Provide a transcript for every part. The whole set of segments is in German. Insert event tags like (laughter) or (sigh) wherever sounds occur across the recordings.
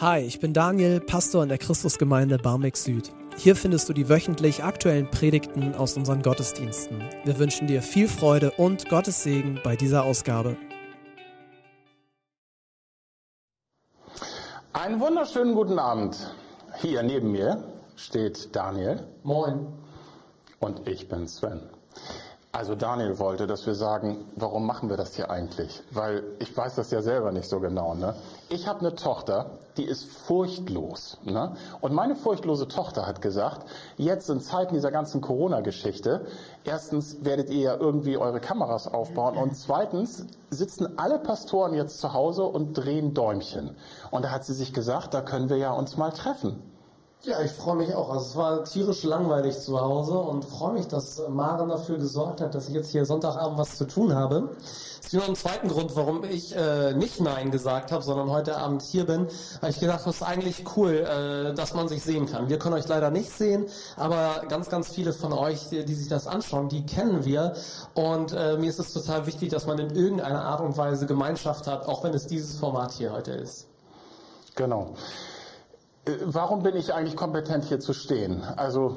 Hi, ich bin Daniel, Pastor in der Christusgemeinde Barmbek Süd. Hier findest du die wöchentlich aktuellen Predigten aus unseren Gottesdiensten. Wir wünschen dir viel Freude und Gottes Segen bei dieser Ausgabe. Einen wunderschönen guten Abend. Hier neben mir steht Daniel. Moin. Und ich bin Sven. Also Daniel wollte, dass wir sagen, warum machen wir das hier eigentlich? Weil ich weiß das ja selber nicht so genau. Ne? Ich habe eine Tochter, die ist furchtlos. Ne? Und meine furchtlose Tochter hat gesagt, jetzt in Zeiten dieser ganzen Corona-Geschichte, erstens werdet ihr ja irgendwie eure Kameras aufbauen und zweitens sitzen alle Pastoren jetzt zu Hause und drehen Däumchen. Und da hat sie sich gesagt, da können wir ja uns mal treffen. Ja, ich freue mich auch. Also es war tierisch langweilig zu Hause und freue mich, dass Maren dafür gesorgt hat, dass ich jetzt hier Sonntagabend was zu tun habe. Es gibt noch einen zweiten Grund, warum ich äh, nicht Nein gesagt habe, sondern heute Abend hier bin, weil ich gedacht es ist eigentlich cool, äh, dass man sich sehen kann. Wir können euch leider nicht sehen, aber ganz, ganz viele von euch, die, die sich das anschauen, die kennen wir. Und äh, mir ist es total wichtig, dass man in irgendeiner Art und Weise Gemeinschaft hat, auch wenn es dieses Format hier heute ist. Genau. Äh, warum bin ich eigentlich kompetent hier zu stehen? Also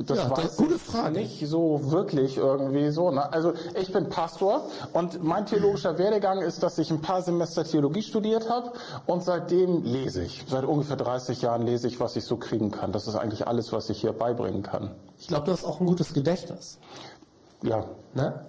das Ja, das weiß ist eine gute ich Frage. nicht so wirklich irgendwie so. Ne? Also ich bin Pastor und mein theologischer Werdegang ist, dass ich ein paar Semester Theologie studiert habe und seitdem lese ich. Seit ungefähr 30 Jahren lese ich, was ich so kriegen kann. Das ist eigentlich alles, was ich hier beibringen kann. Ich glaube, du hast auch ein gutes Gedächtnis. Ja, Ne?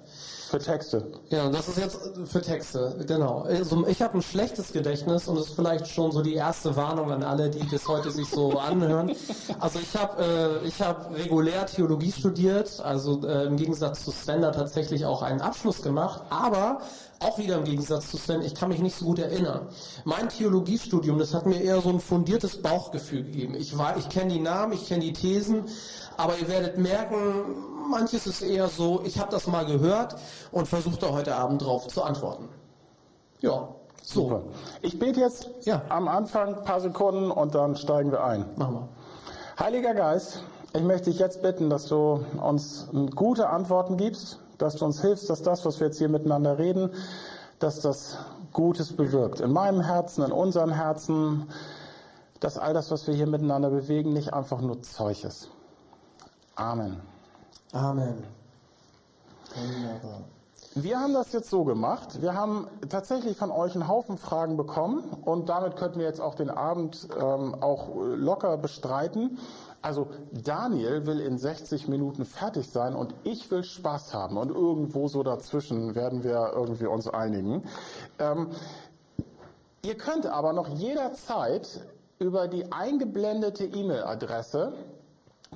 Für Texte. Ja, das ist jetzt für Texte, genau. Also ich habe ein schlechtes Gedächtnis und das ist vielleicht schon so die erste Warnung an alle, die bis heute sich so (laughs) anhören. Also ich habe äh, ich habe regulär Theologie studiert, also äh, im Gegensatz zu Sven da tatsächlich auch einen Abschluss gemacht, aber auch wieder im Gegensatz zu Sven, ich kann mich nicht so gut erinnern. Mein Theologiestudium, das hat mir eher so ein fundiertes Bauchgefühl gegeben. Ich war, ich kenne die Namen, ich kenne die Thesen, aber ihr werdet merken, manches ist eher so, ich habe das mal gehört und versuche da heute Abend drauf zu antworten. Ja, so, Super. Ich bete jetzt Ja. am Anfang ein paar Sekunden und dann steigen wir ein. machen wir. Heiliger Geist, ich möchte dich jetzt bitten, dass du uns gute Antworten gibst, dass du uns hilfst, dass das, was wir jetzt hier miteinander reden, dass das Gutes bewirkt. In meinem Herzen, in unseren Herzen, dass all das, was wir hier miteinander bewegen, nicht einfach nur Zeug ist. Amen. Amen. Wunderbar. Wir haben das jetzt so gemacht. Wir haben tatsächlich von euch einen Haufen Fragen bekommen und damit könnten wir jetzt auch den Abend ähm, auch locker bestreiten. Also Daniel will in 60 Minuten fertig sein und ich will Spaß haben und irgendwo so dazwischen werden wir irgendwie uns einigen. Ähm, Ihr könnt aber noch jederzeit über die eingeblendete E-Mail-Adresse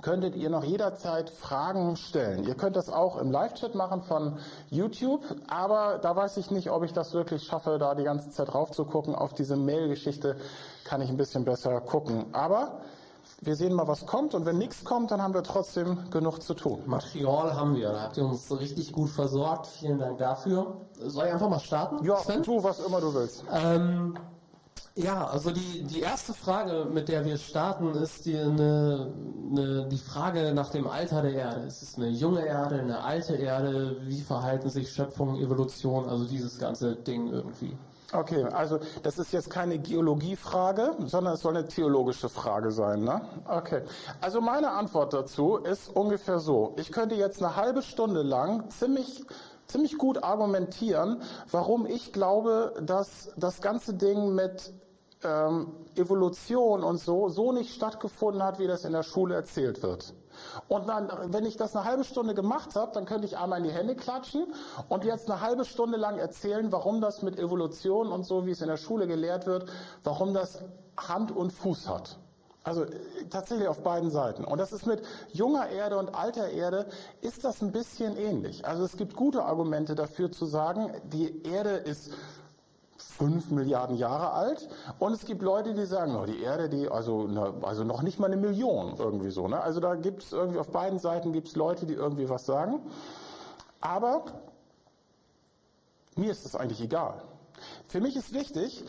könntet ihr noch jederzeit Fragen stellen. Ihr könnt das auch im Live-Chat machen von YouTube, aber da weiß ich nicht, ob ich das wirklich schaffe, da die ganze Zeit drauf zu gucken. Auf diese Mail-Geschichte kann ich ein bisschen besser gucken. Aber wir sehen mal, was kommt und wenn nichts kommt, dann haben wir trotzdem genug zu tun. Material haben wir, da habt ihr uns richtig gut versorgt. Vielen Dank dafür. Soll ich einfach mal starten? Ja, Sven? tu, was immer du willst. Ähm, ja, also die, die erste Frage, mit der wir starten, ist die, eine, eine, die Frage nach dem Alter der Erde. Ist es eine junge Erde, eine alte Erde? Wie verhalten sich Schöpfung, Evolution, also dieses ganze Ding irgendwie? Okay, also das ist jetzt keine Geologiefrage, sondern es soll eine theologische Frage sein. Ne? Okay, also meine Antwort dazu ist ungefähr so. Ich könnte jetzt eine halbe Stunde lang ziemlich, ziemlich gut argumentieren, warum ich glaube, dass das ganze Ding mit ähm, Evolution und so so nicht stattgefunden hat, wie das in der Schule erzählt wird. Und dann, wenn ich das eine halbe Stunde gemacht habe, dann könnte ich einmal in die Hände klatschen und jetzt eine halbe Stunde lang erzählen, warum das mit Evolution und so, wie es in der Schule gelehrt wird, warum das Hand und Fuß hat. Also äh, tatsächlich auf beiden Seiten. Und das ist mit junger Erde und alter Erde, ist das ein bisschen ähnlich. Also es gibt gute Argumente dafür zu sagen, die Erde ist fünf Milliarden Jahre alt und es gibt Leute, die sagen, oh, die Erde, die also ne, also noch nicht mal eine Million irgendwie so. Ne? Also da gibt es irgendwie auf beiden Seiten gibt es Leute, die irgendwie was sagen. Aber mir ist das eigentlich egal. Für mich ist wichtig,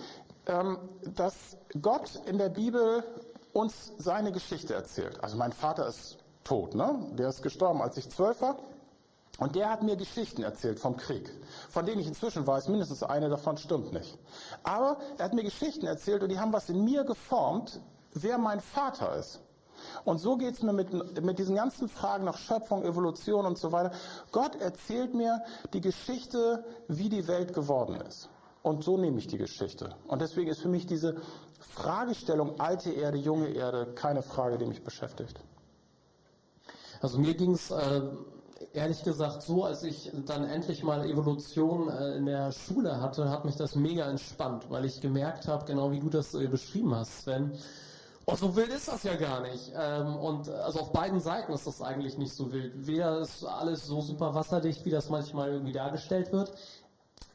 ähm, dass Gott in der Bibel uns seine Geschichte erzählt. Also mein Vater ist tot, ne? Der ist gestorben, als ich zwölf war. Und der hat mir Geschichten erzählt vom Krieg, von denen ich inzwischen weiß, mindestens eine davon stimmt nicht. Aber er hat mir Geschichten erzählt und die haben was in mir geformt, wer mein Vater ist. Und so geht's mir mit, mit diesen ganzen Fragen nach Schöpfung, Evolution und so weiter. Gott erzählt mir die Geschichte, wie die Welt geworden ist. Und so nehme ich die Geschichte. Und deswegen ist für mich diese Fragestellung alte Erde, junge Erde keine Frage, die mich beschäftigt. Also mir ging's äh, ehrlich gesagt so, als ich dann endlich mal Evolution äh, in der Schule hatte, hat mich das mega entspannt, weil ich gemerkt habe, genau wie du das äh, beschrieben hast, Sven, Oh, so wild ist das ja gar nicht. Ähm, und also auf beiden Seiten ist das eigentlich nicht so wild. Weder ist alles so super wasserdicht, wie das manchmal irgendwie dargestellt wird,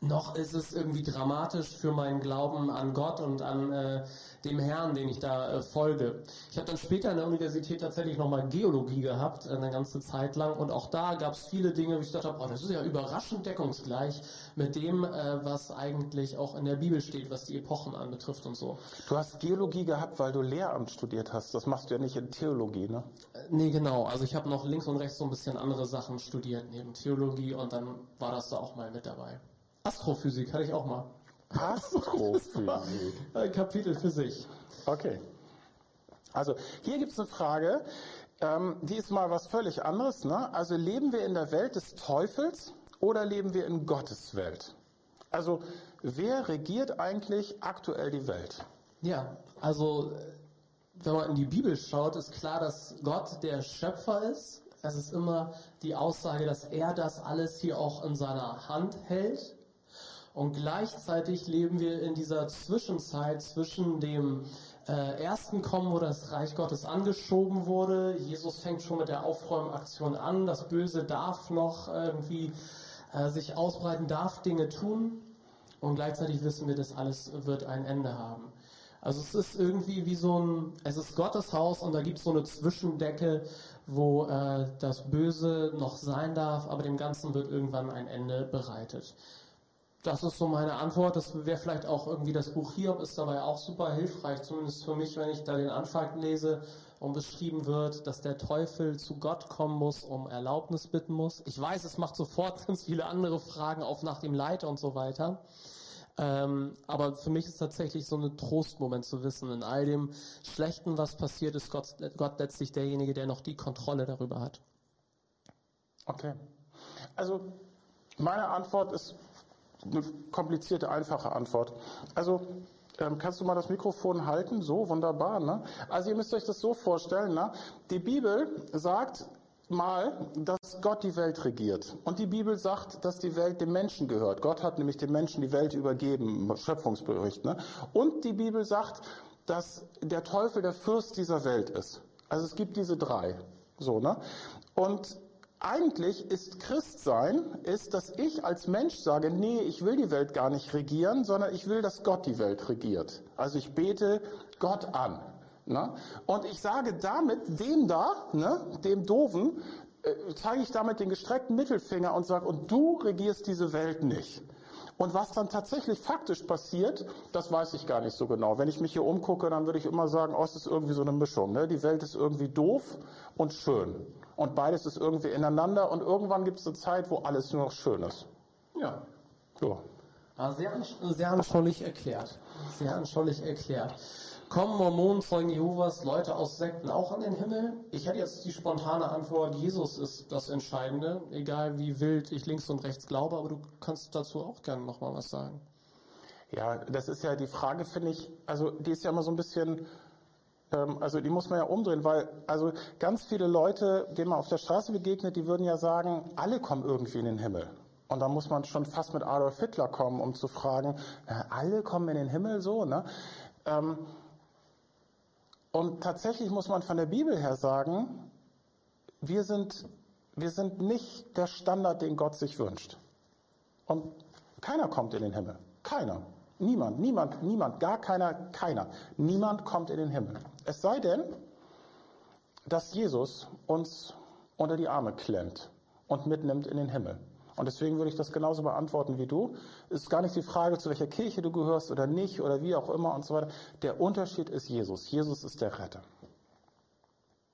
noch ist es irgendwie dramatisch für meinen Glauben an Gott und an äh, dem Herrn, den ich da äh, folge. Ich habe dann später an der Universität tatsächlich nochmal Geologie gehabt, äh, eine ganze Zeit lang. Und auch da gab es viele Dinge, wo ich dachte, oh, das ist ja überraschend deckungsgleich mit dem, äh, was eigentlich auch in der Bibel steht, was die Epochen anbetrifft und so. Du hast Geologie gehabt, weil du Lehramt studiert hast. Das machst du ja nicht in Theologie, ne? Äh, nee, genau. Also ich habe noch links und rechts so ein bisschen andere Sachen studiert neben Theologie und dann war das da auch mal mit dabei. Astrophysik hatte ich auch mal. Astrophysik. (laughs) Ein Kapitel für sich. Okay. Also hier gibt es eine Frage, ähm, die ist mal was völlig anderes. Ne? Also leben wir in der Welt des Teufels oder leben wir in Gottes Welt? Also wer regiert eigentlich aktuell die Welt? Ja, also wenn man in die Bibel schaut, ist klar, dass Gott der Schöpfer ist. Es ist immer die Aussage, dass er das alles hier auch in seiner Hand hält. Und gleichzeitig leben wir in dieser Zwischenzeit zwischen dem äh, ersten Kommen, wo das Reich Gottes angeschoben wurde. Jesus fängt schon mit der Aufräumaktion an. Das Böse darf noch irgendwie äh, sich ausbreiten, darf Dinge tun. Und gleichzeitig wissen wir, dass alles wird ein Ende haben. Also es ist irgendwie wie so ein, es ist Gottes Haus und da gibt es so eine Zwischendecke, wo äh, das Böse noch sein darf, aber dem Ganzen wird irgendwann ein Ende bereitet das ist so meine Antwort. Das wäre vielleicht auch irgendwie das Buch Hiob ist dabei auch super hilfreich, zumindest für mich, wenn ich da den Anfang lese und beschrieben wird, dass der Teufel zu Gott kommen muss, um Erlaubnis bitten muss. Ich weiß, es macht sofort (laughs) ganz viele andere Fragen auf nach dem Leid und so weiter. Ähm, aber für mich ist tatsächlich so ein Trostmoment zu wissen, in all dem Schlechten, was passiert ist, Gott, Gott letztlich derjenige, der noch die Kontrolle darüber hat. Okay. Also meine Antwort ist eine komplizierte, einfache Antwort. Also ähm, kannst du mal das Mikrofon halten? So, wunderbar. Ne? Also ihr müsst euch das so vorstellen. Ne? Die Bibel sagt mal, dass Gott die Welt regiert. Und die Bibel sagt, dass die Welt dem Menschen gehört. Gott hat nämlich dem Menschen die Welt übergeben, Schöpfungsbericht. Ne? Und die Bibel sagt, dass der Teufel der Fürst dieser Welt ist. Also es gibt diese drei. So, ne? Und eigentlich ist Christsein, ist, dass ich als Mensch sage, nee, ich will die Welt gar nicht regieren, sondern ich will, dass Gott die Welt regiert. Also ich bete Gott an. Ne? Und ich sage damit dem da, ne, dem Doofen, äh, zeige ich damit den gestreckten Mittelfinger und sage, und du regierst diese Welt nicht. Und was dann tatsächlich faktisch passiert, das weiß ich gar nicht so genau. Wenn ich mich hier umgucke, dann würde ich immer sagen, oh, es ist irgendwie so eine Mischung. Ne? Die Welt ist irgendwie doof und schön und beides ist irgendwie ineinander und irgendwann gibt es eine Zeit, wo alles nur noch schön ist. Ja. So. Sehr, sehr anschaulich erklärt. Sehr anschaulich erklärt. Kommen Mormonen, Zeugen Jehovas, Leute aus Sekten auch an den Himmel? Ich hätte jetzt die spontane Antwort, Jesus ist das Entscheidende, egal wie wild ich links und rechts glaube, aber du kannst dazu auch gerne nochmal was sagen. Ja, das ist ja die Frage, finde ich, also die ist ja immer so ein bisschen also die muss man ja umdrehen, weil also ganz viele Leute, denen man auf der Straße begegnet, die würden ja sagen, alle kommen irgendwie in den Himmel. Und da muss man schon fast mit Adolf Hitler kommen, um zu fragen, äh, alle kommen in den Himmel so, ne? Ähm, und tatsächlich muss man von der Bibel her sagen, wir sind, wir sind nicht der Standard, den Gott sich wünscht. Und keiner kommt in den Himmel. Keiner. Niemand, niemand, niemand, gar keiner, keiner. Niemand kommt in den Himmel. Es sei denn, dass Jesus uns unter die Arme klemmt und mitnimmt in den Himmel. Und deswegen würde ich das genauso beantworten wie du. Es ist gar nicht die Frage, zu welcher Kirche du gehörst oder nicht oder wie auch immer und so weiter. Der Unterschied ist Jesus. Jesus ist der Retter.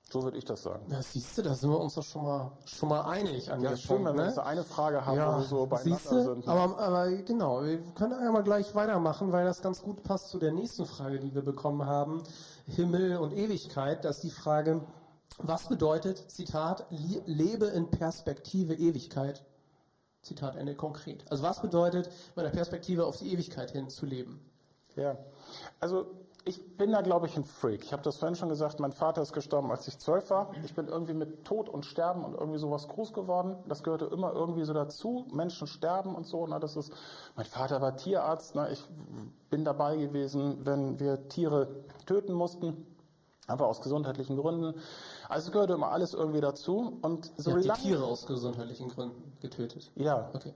So würde ich das sagen. Ja, siehst du, da sind wir uns doch schon mal, schon mal einig an Ja, dem schön, Punkt, wenn wir ne? jetzt eine Frage haben, wo Ja, wir so beieinander sind. Aber, aber genau, wir können einmal gleich weitermachen, weil das ganz gut passt zu der nächsten Frage, die wir bekommen haben. Himmel und Ewigkeit, das ist die Frage, was bedeutet, Zitat, "Lie- lebe in Perspektive Ewigkeit? Zitat Ende konkret. Also was bedeutet, mit der Perspektive auf die Ewigkeit hin zu leben? Ja, also ich bin da, glaube ich, ein Freak. Ich habe das vorhin schon gesagt, mein Vater ist gestorben, als ich zwölf war. Ich bin irgendwie mit Tod und Sterben und irgendwie sowas groß geworden. Das gehörte immer irgendwie so dazu. Menschen sterben und so. Ne? Das ist, mein Vater war Tierarzt. Ne? Ich bin dabei gewesen, wenn wir Tiere töten mussten. Einfach aus gesundheitlichen Gründen. Also es gehörte immer alles irgendwie dazu. Und so habt die Tiere aus gesundheitlichen Gründen getötet. Ja, Okay.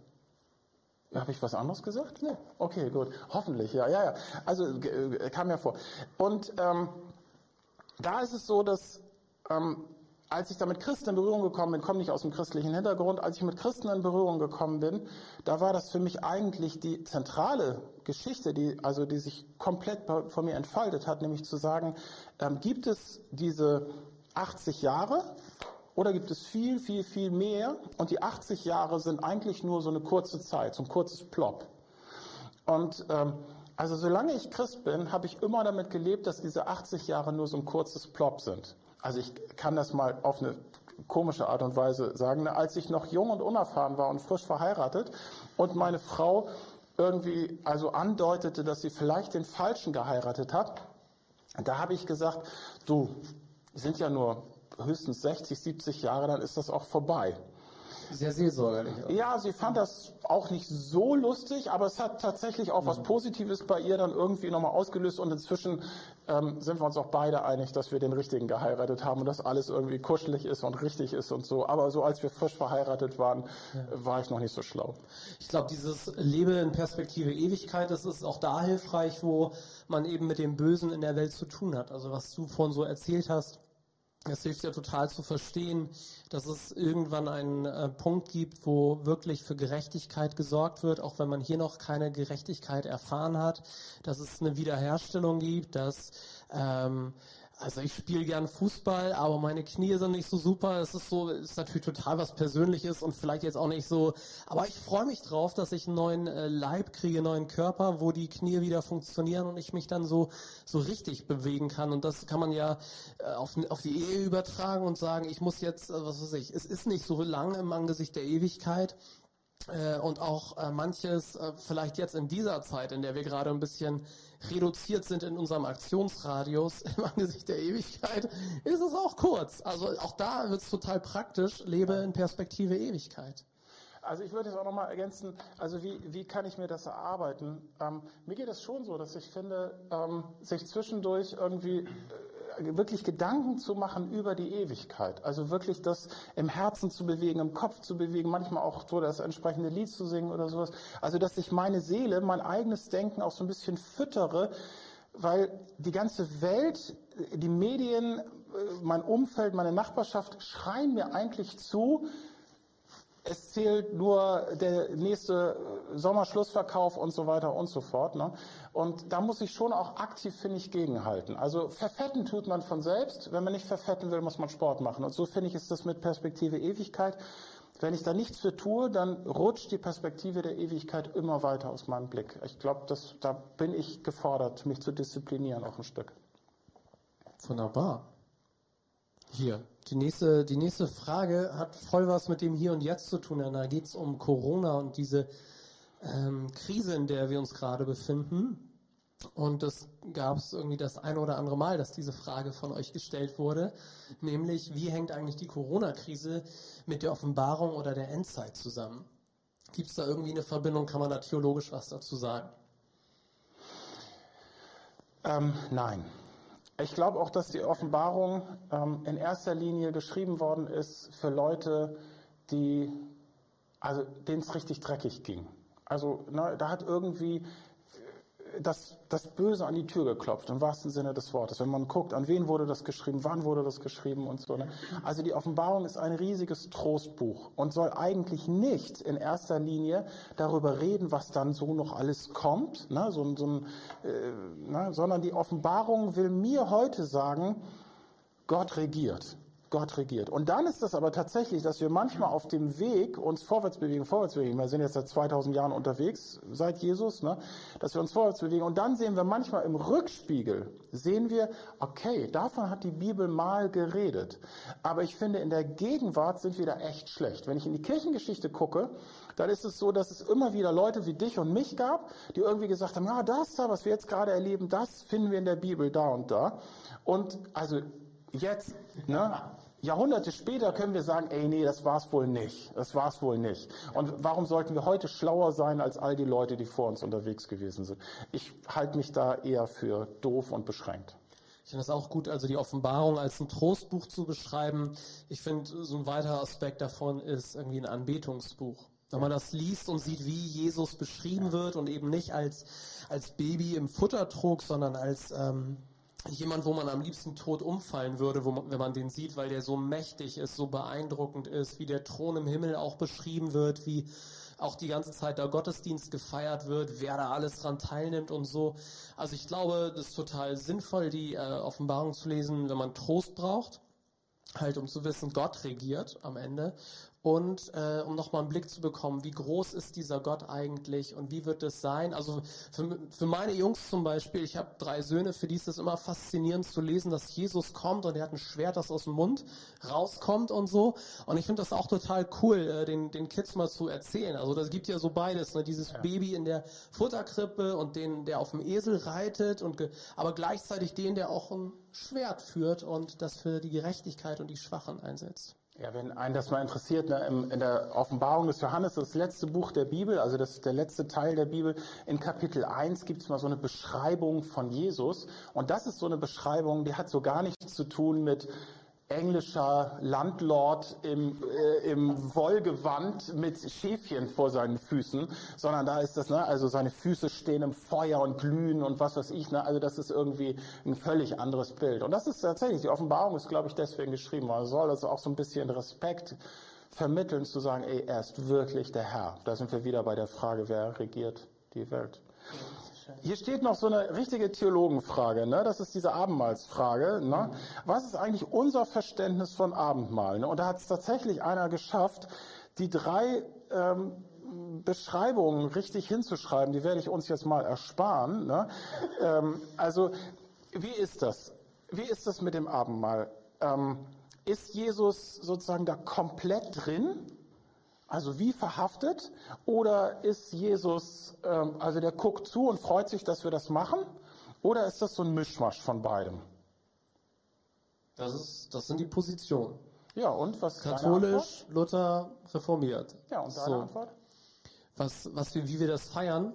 Habe ich was anderes gesagt? Nee. Okay, gut. Hoffentlich, ja, ja, ja. Also äh, kam ja vor. Und ähm, da ist es so, dass ähm, als ich da mit Christen in Berührung gekommen bin, komme nicht aus dem christlichen Hintergrund, als ich mit Christen in Berührung gekommen bin, da war das für mich eigentlich die zentrale Geschichte, die also die sich komplett von mir entfaltet hat, nämlich zu sagen, ähm, gibt es diese 80 Jahre oder gibt es viel, viel, viel mehr? Und die 80 Jahre sind eigentlich nur so eine kurze Zeit, so ein kurzes Plop. Und ähm, also solange ich Christ bin, habe ich immer damit gelebt, dass diese 80 Jahre nur so ein kurzes Plop sind. Also ich kann das mal auf eine komische Art und Weise sagen. Als ich noch jung und unerfahren war und frisch verheiratet und meine Frau irgendwie also andeutete, dass sie vielleicht den Falschen geheiratet hat, da habe ich gesagt, du, sind ja nur höchstens 60, 70 Jahre, dann ist das auch vorbei. Sehr seelsorgerlich. Ja, sie fand das auch nicht so lustig, aber es hat tatsächlich auch was Positives bei ihr dann irgendwie nochmal ausgelöst und inzwischen ähm, sind wir uns auch beide einig, dass wir den Richtigen geheiratet haben und dass alles irgendwie kuschelig ist und richtig ist und so. Aber so als wir frisch verheiratet waren, war ich noch nicht so schlau. Ich glaube, dieses Lebe in Perspektive Ewigkeit, das ist auch da hilfreich, wo man eben mit dem Bösen in der Welt zu tun hat. Also was du vorhin so erzählt hast, es hilft ja total zu verstehen, dass es irgendwann einen äh, Punkt gibt, wo wirklich für Gerechtigkeit gesorgt wird, auch wenn man hier noch keine Gerechtigkeit erfahren hat, dass es eine Wiederherstellung gibt, dass ähm, also ich spiele gern Fußball, aber meine Knie sind nicht so super. Es ist so, ist natürlich total was Persönliches und vielleicht jetzt auch nicht so. Aber ich freue mich drauf, dass ich einen neuen äh, Leib kriege, einen neuen Körper, wo die Knie wieder funktionieren und ich mich dann so so richtig bewegen kann. Und das kann man ja äh, auf, auf die Ehe übertragen und sagen, ich muss jetzt, äh, was weiß ich, es ist nicht so lang im Angesicht der Ewigkeit. Und auch manches vielleicht jetzt in dieser Zeit, in der wir gerade ein bisschen reduziert sind in unserem Aktionsradius (laughs) im Angesicht der Ewigkeit, ist es auch kurz. Also auch da wird es total praktisch, lebe in Perspektive Ewigkeit. Also ich würde jetzt auch nochmal ergänzen, also wie, wie kann ich mir das erarbeiten? Ähm, mir geht es schon so, dass ich finde, ähm, sich zwischendurch irgendwie äh, wirklich Gedanken zu machen über die Ewigkeit. Also wirklich das im Herzen zu bewegen, im Kopf zu bewegen, manchmal auch so das entsprechende Lied zu singen oder sowas. Also dass ich meine Seele, mein eigenes Denken auch so ein bisschen füttere, weil die ganze Welt, die Medien, äh, mein Umfeld, meine Nachbarschaft schreien mir eigentlich zu, es zählt nur der nächste Sommerschlussverkauf und so weiter und so fort. Ne? Und da muss ich schon auch aktiv, finde ich, gegenhalten. Also verfetten tut man von selbst. Wenn man nicht verfetten will, muss man Sport machen. Und so finde ich, ist das mit Perspektive Ewigkeit. Wenn ich da nichts für tue, dann rutscht die Perspektive der Ewigkeit immer weiter aus meinem Blick. Ich glaube, da bin ich gefordert, mich zu disziplinieren auch ein Stück. Wunderbar. Hier, die nächste, die nächste Frage hat voll was mit dem Hier und Jetzt zu tun. Da geht es um Corona und diese ähm, Krise, in der wir uns gerade befinden. Und es gab es irgendwie das ein oder andere Mal, dass diese Frage von euch gestellt wurde, nämlich wie hängt eigentlich die Corona-Krise mit der Offenbarung oder der Endzeit zusammen? Gibt es da irgendwie eine Verbindung? Kann man da theologisch was dazu sagen? Ähm, nein. Ich glaube auch, dass die Offenbarung ähm, in erster Linie geschrieben worden ist für Leute, die, also denen es richtig dreckig ging. Also ne, da hat irgendwie das, das Böse an die Tür geklopft, im wahrsten Sinne des Wortes. Wenn man guckt, an wen wurde das geschrieben, wann wurde das geschrieben und so. Ne? Also die Offenbarung ist ein riesiges Trostbuch und soll eigentlich nicht in erster Linie darüber reden, was dann so noch alles kommt, ne? So, so ein, äh, ne? sondern die Offenbarung will mir heute sagen, Gott regiert. Gott regiert. Und dann ist das aber tatsächlich, dass wir manchmal auf dem Weg uns vorwärts bewegen, vorwärts bewegen. Wir sind jetzt seit 2000 Jahren unterwegs, seit Jesus, ne? dass wir uns vorwärts bewegen. Und dann sehen wir manchmal im Rückspiegel, sehen wir, okay, davon hat die Bibel mal geredet. Aber ich finde, in der Gegenwart sind wir da echt schlecht. Wenn ich in die Kirchengeschichte gucke, dann ist es so, dass es immer wieder Leute wie dich und mich gab, die irgendwie gesagt haben, ja, das da, was wir jetzt gerade erleben, das finden wir in der Bibel da und da. Und also jetzt, ne, Jahrhunderte später können wir sagen, ey, nee, das war's wohl nicht. Das war's wohl nicht. Und warum sollten wir heute schlauer sein als all die Leute, die vor uns unterwegs gewesen sind? Ich halte mich da eher für doof und beschränkt. Ich finde es auch gut, also die Offenbarung als ein Trostbuch zu beschreiben. Ich finde, so ein weiterer Aspekt davon ist irgendwie ein Anbetungsbuch. Wenn man das liest und sieht, wie Jesus beschrieben wird und eben nicht als, als Baby im Futtertrog, sondern als ähm, jemand, wo man am liebsten tot umfallen würde, man, wenn man den sieht, weil der so mächtig ist, so beeindruckend ist, wie der Thron im Himmel auch beschrieben wird, wie auch die ganze Zeit der Gottesdienst gefeiert wird, wer da alles dran teilnimmt und so. Also ich glaube, das ist total sinnvoll, die äh, Offenbarung zu lesen, wenn man Trost braucht, halt um zu wissen, Gott regiert am Ende und äh, um nochmal einen Blick zu bekommen, wie groß ist dieser Gott eigentlich und wie wird es sein? Also für, für meine Jungs zum Beispiel, ich habe drei Söhne, für die ist es immer faszinierend zu lesen, dass Jesus kommt und er hat ein Schwert, das aus dem Mund rauskommt und so. Und ich finde das auch total cool, äh, den, den Kids mal zu erzählen. Also das gibt ja so beides, ne? dieses ja. Baby in der Futterkrippe und den, der auf dem Esel reitet, und aber gleichzeitig den, der auch ein Schwert führt und das für die Gerechtigkeit und die Schwachen einsetzt. Ja, wenn einen das mal interessiert, ne, in der Offenbarung des Johannes, das letzte Buch der Bibel, also das der letzte Teil der Bibel, in Kapitel 1 gibt es mal so eine Beschreibung von Jesus. Und das ist so eine Beschreibung, die hat so gar nichts zu tun mit englischer Landlord im, äh, im Wollgewand mit Schäfchen vor seinen Füßen, sondern da ist das, ne, also seine Füße stehen im Feuer und glühen und was weiß ich, ne, also das ist irgendwie ein völlig anderes Bild. Und das ist tatsächlich, die Offenbarung ist, glaube ich, deswegen geschrieben, weil soll also auch so ein bisschen Respekt vermitteln, zu sagen, ey, er ist wirklich der Herr. Da sind wir wieder bei der Frage, wer regiert die Welt. Hier steht noch so eine richtige Theologenfrage, ne? das ist diese Abendmahlsfrage. Ne? Was ist eigentlich unser Verständnis von Abendmahl? Ne? Und da hat es tatsächlich einer geschafft, die drei ähm, Beschreibungen richtig hinzuschreiben. Die werde ich uns jetzt mal ersparen. Ne? Ähm, also, wie ist das? Wie ist das mit dem Abendmahl? Ähm, ist Jesus sozusagen da komplett drin? Also wie verhaftet? Oder ist Jesus, ähm, also der guckt zu und freut sich, dass wir das machen? Oder ist das so ein Mischmasch von beidem? Das, ist, das sind die Positionen. Ja, und was Katholisch, Luther, reformiert. Ja, und deine so. Antwort? Was, was wir, wie wir das feiern?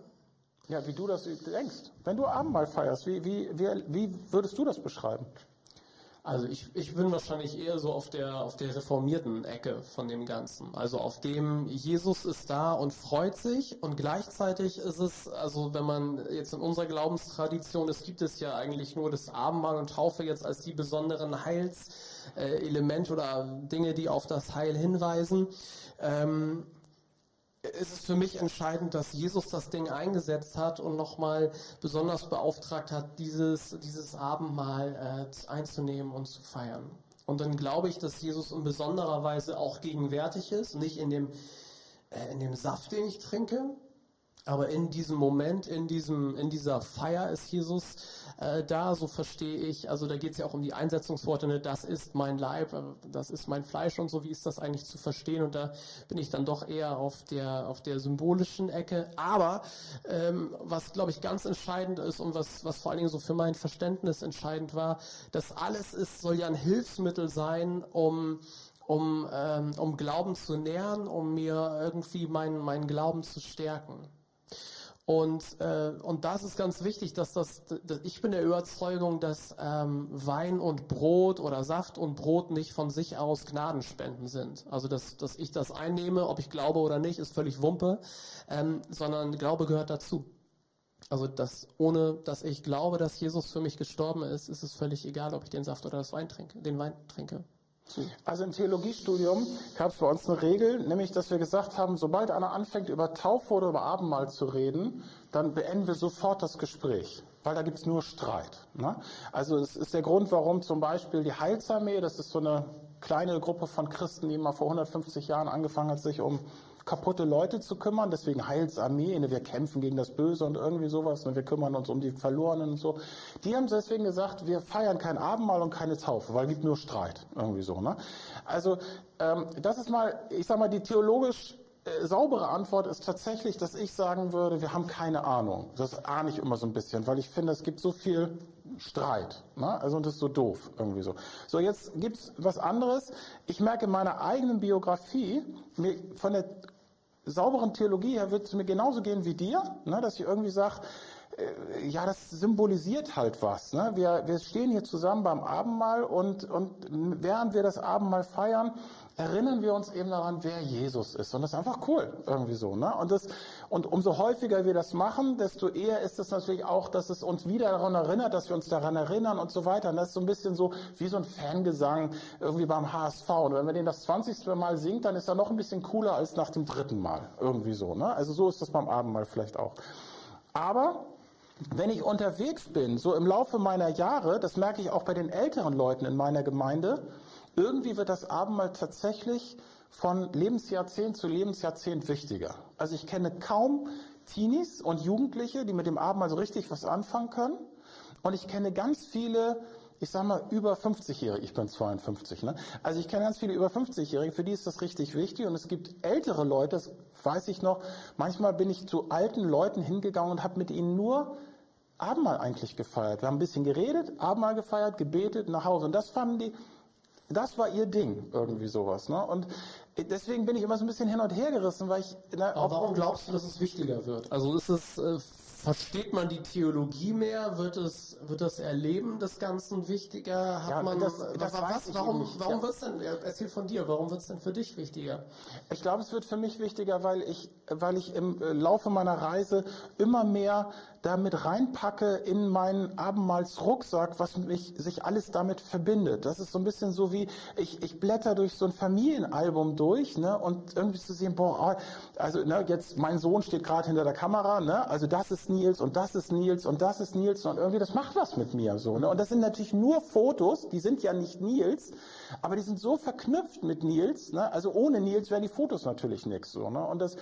Ja, wie du das denkst. Wenn du Abendmahl feierst, wie, wie, wie, wie würdest du das beschreiben? Also ich, ich bin wahrscheinlich eher so auf der, auf der reformierten Ecke von dem Ganzen. Also auf dem Jesus ist da und freut sich und gleichzeitig ist es, also wenn man jetzt in unserer Glaubenstradition, es gibt es ja eigentlich nur das Abendmahl und Taufe jetzt als die besonderen Heilselemente oder Dinge, die auf das Heil hinweisen. Ähm, ist es für mich entscheidend, dass Jesus das Ding eingesetzt hat und nochmal besonders beauftragt hat, dieses, dieses Abendmahl äh, einzunehmen und zu feiern. Und dann glaube ich, dass Jesus in besonderer Weise auch gegenwärtig ist, nicht in dem, äh, in dem Saft, den ich trinke, aber in diesem Moment, in diesem, in dieser Feier ist Jesus äh, da, so verstehe ich. Also da geht es ja auch um die Einsetzungsworte, ne? das ist mein Leib, äh, das ist mein Fleisch und so, wie ist das eigentlich zu verstehen? Und da bin ich dann doch eher auf der, auf der symbolischen Ecke. Aber ähm, was, glaube ich, ganz entscheidend ist und was, was vor allen Dingen so für mein Verständnis entscheidend war, das alles ist, soll ja ein Hilfsmittel sein, um um, ähm, um Glauben zu nähern, um mir irgendwie meinen, meinen Glauben zu stärken. Und, äh, und das ist ganz wichtig, dass das, dass ich bin der Überzeugung, dass ähm, Wein und Brot oder Saft und Brot nicht von sich aus Gnadenspenden sind. Also dass, dass ich das einnehme, ob ich glaube oder nicht, ist völlig Wumpe, ähm, sondern Glaube gehört dazu. Also dass ohne, dass ich glaube, dass Jesus für mich gestorben ist, ist es völlig egal, ob ich den Saft oder das Wein trinke, den Wein trinke. Also im Theologiestudium gab es bei uns eine Regel, nämlich dass wir gesagt haben, sobald einer anfängt über Taufe oder über Abendmahl zu reden, dann beenden wir sofort das Gespräch, weil da gibt es nur Streit. Ne? Also es ist der Grund, warum zum Beispiel die Heilsarmee, das ist so eine kleine Gruppe von Christen, die mal vor 150 Jahren angefangen hat, sich um kaputte Leute zu kümmern, deswegen Heilsarmee, ne, wir kämpfen gegen das Böse und irgendwie sowas, ne, wir kümmern uns um die Verlorenen und so. Die haben deswegen gesagt, wir feiern kein Abendmahl und keine Taufe, weil es gibt nur Streit, irgendwie so. Ne? Also ähm, das ist mal, ich sag mal, die theologisch äh, saubere Antwort ist tatsächlich, dass ich sagen würde, wir haben keine Ahnung. Das ahne ich immer so ein bisschen, weil ich finde, es gibt so viel Streit. Ne? Also und das ist so doof irgendwie so. So, jetzt gibt's was anderes. Ich merke in meiner eigenen Biografie, mir von der sauberen Theologie her wird es mir genauso gehen wie dir, ne, dass ich irgendwie sage, äh, ja, das symbolisiert halt was. Ne? Wir, wir stehen hier zusammen beim Abendmahl und, und während wir das Abendmahl feiern, erinnern wir uns eben daran, wer Jesus ist. Und das ist einfach cool, irgendwie so. Ne? Und, das, und umso häufiger wir das machen, desto eher ist es natürlich auch, dass es uns wieder daran erinnert, dass wir uns daran erinnern und so weiter. Und das ist so ein bisschen so wie so ein Fangesang irgendwie beim HSV. Und wenn man den das 20. Mal singt, dann ist er noch ein bisschen cooler als nach dem dritten Mal. Irgendwie so. Ne? Also so ist das beim Abendmahl vielleicht auch. Aber wenn ich unterwegs bin, so im Laufe meiner Jahre, das merke ich auch bei den älteren Leuten in meiner Gemeinde, irgendwie wird das Abendmahl tatsächlich von Lebensjahrzehnt zu Lebensjahrzehnt wichtiger. Also ich kenne kaum Teenies und Jugendliche, die mit dem Abendmahl so richtig was anfangen können. Und ich kenne ganz viele, ich sag mal, über 50-Jährige, ich bin 52, ne? Also ich kenne ganz viele über 50-Jährige, für die ist das richtig wichtig. Und es gibt ältere Leute, das weiß ich noch, manchmal bin ich zu alten Leuten hingegangen und habe mit ihnen nur Abendmahl eigentlich gefeiert. Wir haben ein bisschen geredet, Abendmahl gefeiert, gebetet, nach Hause. Und das fanden die, das war ihr Ding, irgendwie sowas. Ne? Und deswegen bin ich immer so ein bisschen hin und her gerissen, weil ich. Ne, Aber warum glaubst du, dass es wichtiger wird? Also ist es äh, Versteht man die Theologie mehr? Wird es, wird das Erleben des Ganzen wichtiger? Hat ja, man das, das was, was warum, warum ja. wird es denn, erzähl von dir, warum wird es denn für dich wichtiger? Ich glaube, es wird für mich wichtiger, weil ich, weil ich im äh, Laufe meiner Reise immer mehr damit reinpacke in meinen Abendmahlsrucksack, was mich, sich alles damit verbindet. Das ist so ein bisschen so wie, ich, ich blätter durch so ein Familienalbum durch, ne, und irgendwie zu sehen, boah, also, ne, jetzt, mein Sohn steht gerade hinter der Kamera, ne, also das ist Nils und das ist Nils und das ist Nils und irgendwie das macht was mit mir so. Ne? Und das sind natürlich nur Fotos, die sind ja nicht Nils, aber die sind so verknüpft mit Nils. Ne? Also ohne Nils wären die Fotos natürlich nichts so. Ne? Und das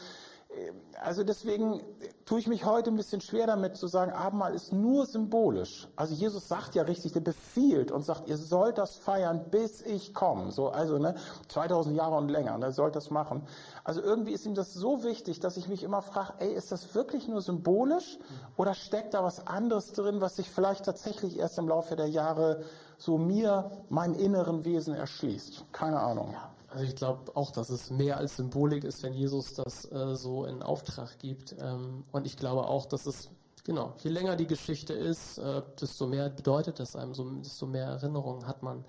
also deswegen tue ich mich heute ein bisschen schwer damit zu sagen, Abendmahl ist nur symbolisch. Also Jesus sagt ja richtig, der befiehlt und sagt, ihr sollt das feiern, bis ich komme. So, also ne, 2000 Jahre und länger, ne, sollt das machen. Also irgendwie ist ihm das so wichtig, dass ich mich immer frage, ey, ist das wirklich nur symbolisch oder steckt da was anderes drin, was sich vielleicht tatsächlich erst im Laufe der Jahre so mir, meinem inneren Wesen erschließt? Keine Ahnung. Ja. Also ich glaube auch, dass es mehr als Symbolik ist, wenn Jesus das äh, so in Auftrag gibt. Ähm, und ich glaube auch, dass es, genau, je länger die Geschichte ist, äh, desto mehr bedeutet es einem, so, desto mehr Erinnerungen hat man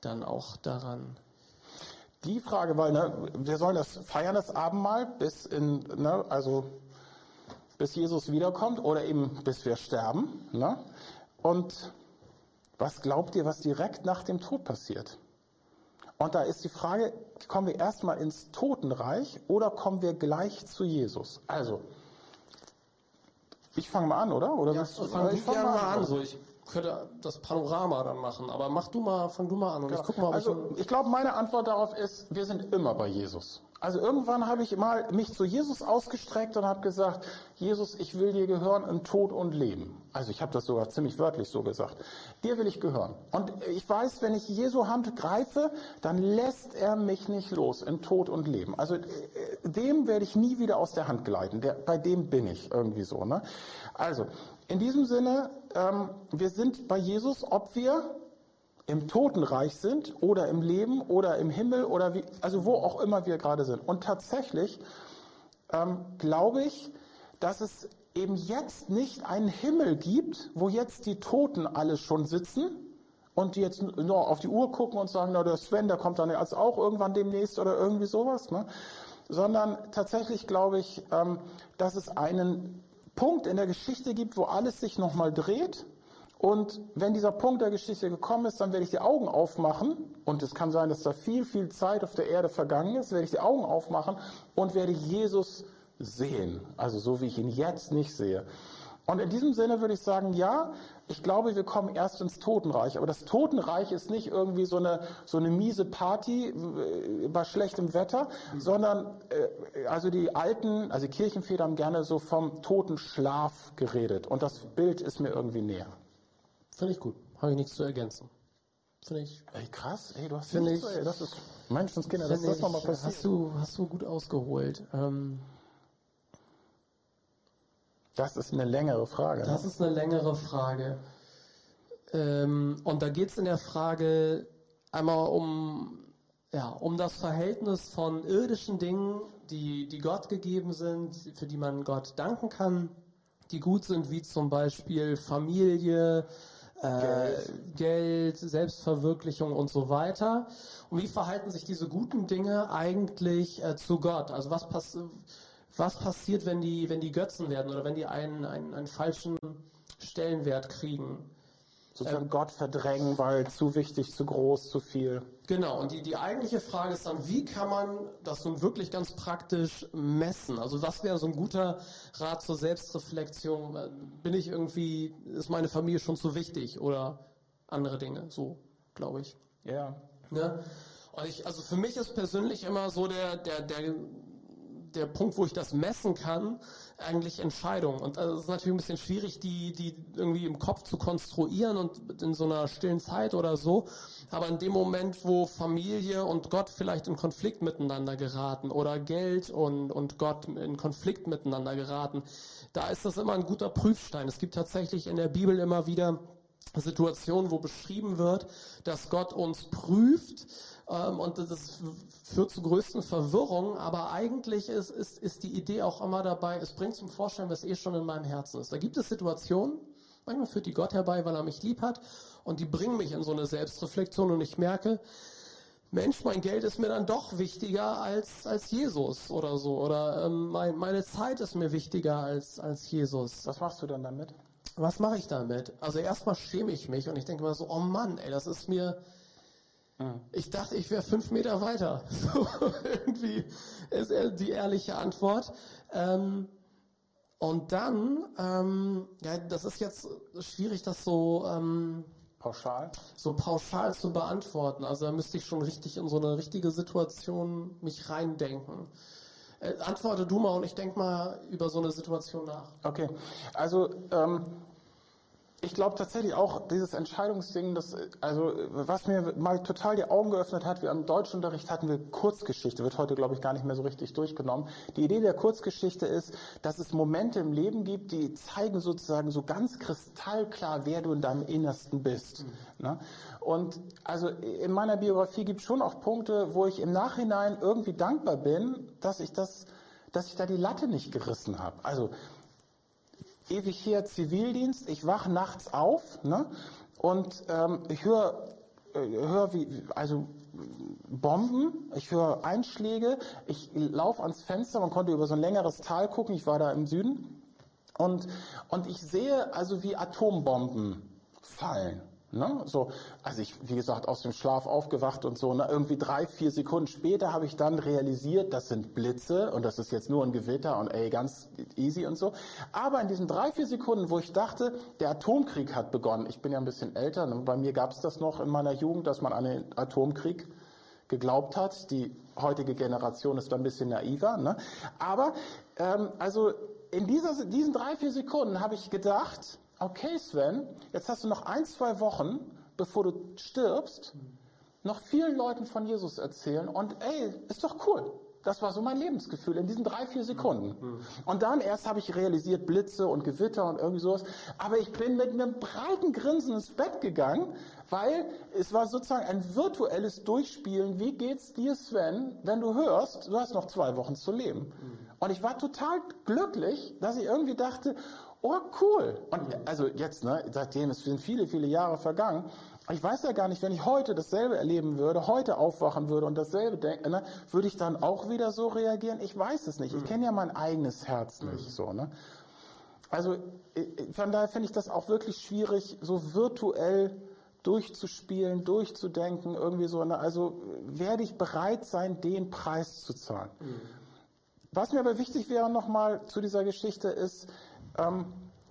dann auch daran. Die Frage, weil ne, wir sollen das feiern, das Abendmahl, bis in, ne, also bis Jesus wiederkommt oder eben bis wir sterben. Ne? Und was glaubt ihr, was direkt nach dem Tod passiert? Und da ist die Frage, kommen wir erstmal ins Totenreich oder kommen wir gleich zu Jesus? Also, ich fange mal an, oder? Oder ja, fang ich fange mal an. So, ich könnte das Panorama dann machen, aber mach du mal, fang du mal an und genau. ich guck mal. Also, ich, ich glaube, meine Antwort darauf ist, wir sind immer bei Jesus. Also irgendwann habe ich mal mich zu Jesus ausgestreckt und habe gesagt, Jesus, ich will dir gehören in Tod und Leben. Also ich habe das sogar ziemlich wörtlich so gesagt. Dir will ich gehören. Und ich weiß, wenn ich Jesu Hand greife, dann lässt er mich nicht los in Tod und Leben. Also äh, dem werde ich nie wieder aus der Hand gleiten. Der, bei dem bin ich irgendwie so. Ne? Also in diesem Sinne, ähm, wir sind bei Jesus, ob wir im Totenreich sind oder im Leben oder im Himmel oder wie, also wo auch immer wir gerade sind. Und tatsächlich ähm, glaube ich, dass es eben jetzt nicht einen Himmel gibt, wo jetzt die Toten alle schon sitzen und die jetzt nur auf die Uhr gucken und sagen, na der Sven, der kommt dann jetzt auch irgendwann demnächst oder irgendwie sowas, ne? sondern tatsächlich glaube ich, ähm, dass es einen Punkt in der Geschichte gibt, wo alles sich nochmal dreht Und wenn dieser Punkt der Geschichte gekommen ist, dann werde ich die Augen aufmachen. Und es kann sein, dass da viel, viel Zeit auf der Erde vergangen ist. Werde ich die Augen aufmachen und werde Jesus sehen. Also so wie ich ihn jetzt nicht sehe. Und in diesem Sinne würde ich sagen, ja, ich glaube, wir kommen erst ins Totenreich. Aber das Totenreich ist nicht irgendwie so eine, so eine miese Party äh, bei schlechtem Wetter, mhm. sondern äh, also die alten, also die Kirchenväter haben gerne so vom Totenschlaf geredet. Und das Bild ist mir irgendwie näher. Finde ich gut. Habe ich nichts zu ergänzen. Finde ich. Ey, krass, ey, du hast finde ich, so, das ist Menschenskinder, das nochmal passiert. Hast du, hast du gut ausgeholt. Ähm, das ist eine längere Frage. Das ne? ist eine längere Frage. Ähm, und da geht es in der Frage einmal um, ja, um das Verhältnis von irdischen Dingen, die, die Gott gegeben sind, für die man Gott danken kann, die gut sind, wie zum Beispiel Familie, äh, Geld. Geld, Selbstverwirklichung und so weiter. Und wie verhalten sich diese guten Dinge eigentlich äh, zu Gott? Also was passiert? was passiert, wenn die, wenn die Götzen werden oder wenn die einen, einen, einen falschen Stellenwert kriegen. Sozusagen ähm, Gott verdrängen, weil zu wichtig, zu groß, zu viel. Genau, und die, die eigentliche Frage ist dann, wie kann man das nun wirklich ganz praktisch messen? Also was wäre so ein guter Rat zur Selbstreflexion? Bin ich irgendwie, ist meine Familie schon zu wichtig oder andere Dinge? So, glaube ich. Ja. ja? Und ich, also für mich ist persönlich immer so der, der, der der Punkt, wo ich das messen kann, eigentlich Entscheidungen. Und also es ist natürlich ein bisschen schwierig, die, die irgendwie im Kopf zu konstruieren und in so einer stillen Zeit oder so. Aber in dem Moment, wo Familie und Gott vielleicht in Konflikt miteinander geraten oder Geld und, und Gott in Konflikt miteinander geraten, da ist das immer ein guter Prüfstein. Es gibt tatsächlich in der Bibel immer wieder Situationen, wo beschrieben wird, dass Gott uns prüft, und das führt zu größten Verwirrungen, aber eigentlich ist, ist, ist die Idee auch immer dabei, es bringt zum Vorstellen, was eh schon in meinem Herzen ist. Da gibt es Situationen, manchmal führt die Gott herbei, weil er mich lieb hat, und die bringen mich in so eine Selbstreflexion und ich merke, Mensch, mein Geld ist mir dann doch wichtiger als, als Jesus oder so. Oder ähm, mein, meine Zeit ist mir wichtiger als, als Jesus. Was machst du dann damit? Was mache ich damit? Also erstmal schäme ich mich und ich denke mal so, oh Mann, ey, das ist mir, ich dachte, ich wäre fünf Meter weiter. (laughs) So, irgendwie ist die ehrliche Antwort. Ähm, und dann, ähm, ja, das ist jetzt schwierig, das so ähm, pauschal, so pauschal zu beantworten. Also da müsste ich schon richtig in so eine richtige Situation mich reindenken. Äh, antworte du mal und ich denke mal über so eine Situation nach. Okay, also ähm, ich glaube tatsächlich auch dieses Entscheidungsding, das, also was mir mal total die Augen geöffnet hat, wir im Deutschunterricht hatten wir Kurzgeschichte, wird heute glaube ich gar nicht mehr so richtig durchgenommen. Die Idee der Kurzgeschichte ist, dass es Momente im Leben gibt, die zeigen sozusagen so ganz kristallklar, wer du in deinem Innersten bist. Mhm. Ne? Und also in meiner Biografie gibt es schon auch Punkte, wo ich im Nachhinein irgendwie dankbar bin, dass ich das, dass ich da die Latte nicht gerissen habe. Also ewig hier Zivildienst, ich wach nachts auf ne? und ähm, ich höre äh, hör wie, also Bomben, ich höre Einschläge, ich laufe ans Fenster, man konnte über so ein längeres Tal gucken, ich war da im Süden. Und, und ich sehe also wie Atombomben fallen. Ne? So, also ich, wie gesagt, aus dem Schlaf aufgewacht und so. Ne? Irgendwie drei, vier Sekunden später habe ich dann realisiert, das sind Blitze und das ist jetzt nur ein Gewitter und ey, ganz easy und so. Aber in diesen drei, vier Sekunden, wo ich dachte, der Atomkrieg hat begonnen, ich bin ja ein bisschen älter, ne? bei mir gab es das noch in meiner Jugend, dass man an den Atomkrieg geglaubt hat. Die heutige Generation ist da ein bisschen naiver. Ne? Aber ähm, also in dieser, diesen drei, vier Sekunden habe ich gedacht, okay Sven, jetzt hast du noch ein, zwei Wochen, bevor du stirbst, noch vielen Leuten von Jesus erzählen und ey, ist doch cool. Das war so mein Lebensgefühl in diesen drei, vier Sekunden. Und dann erst habe ich realisiert Blitze und Gewitter und irgendwie sowas. Aber ich bin mit einem breiten Grinsen ins Bett gegangen, weil es war sozusagen ein virtuelles Durchspielen. Wie geht's dir, Sven, wenn du hörst, du hast noch zwei Wochen zu leben? Und ich war total glücklich, dass ich irgendwie dachte, oh cool. Und also jetzt, ne, seitdem, es sind viele, viele Jahre vergangen. Ich weiß ja gar nicht, wenn ich heute dasselbe erleben würde, heute aufwachen würde und dasselbe denken, ne, würde ich dann auch wieder so reagieren? Ich weiß es nicht. Ich kenne ja mein eigenes Herz nicht so, ne. also äh, von daher finde ich das auch wirklich schwierig, so virtuell durchzuspielen, durchzudenken, irgendwie so. Ne? Also werde ich bereit sein, den Preis zu zahlen. Mhm. Was mir aber wichtig wäre nochmal zu dieser Geschichte ist,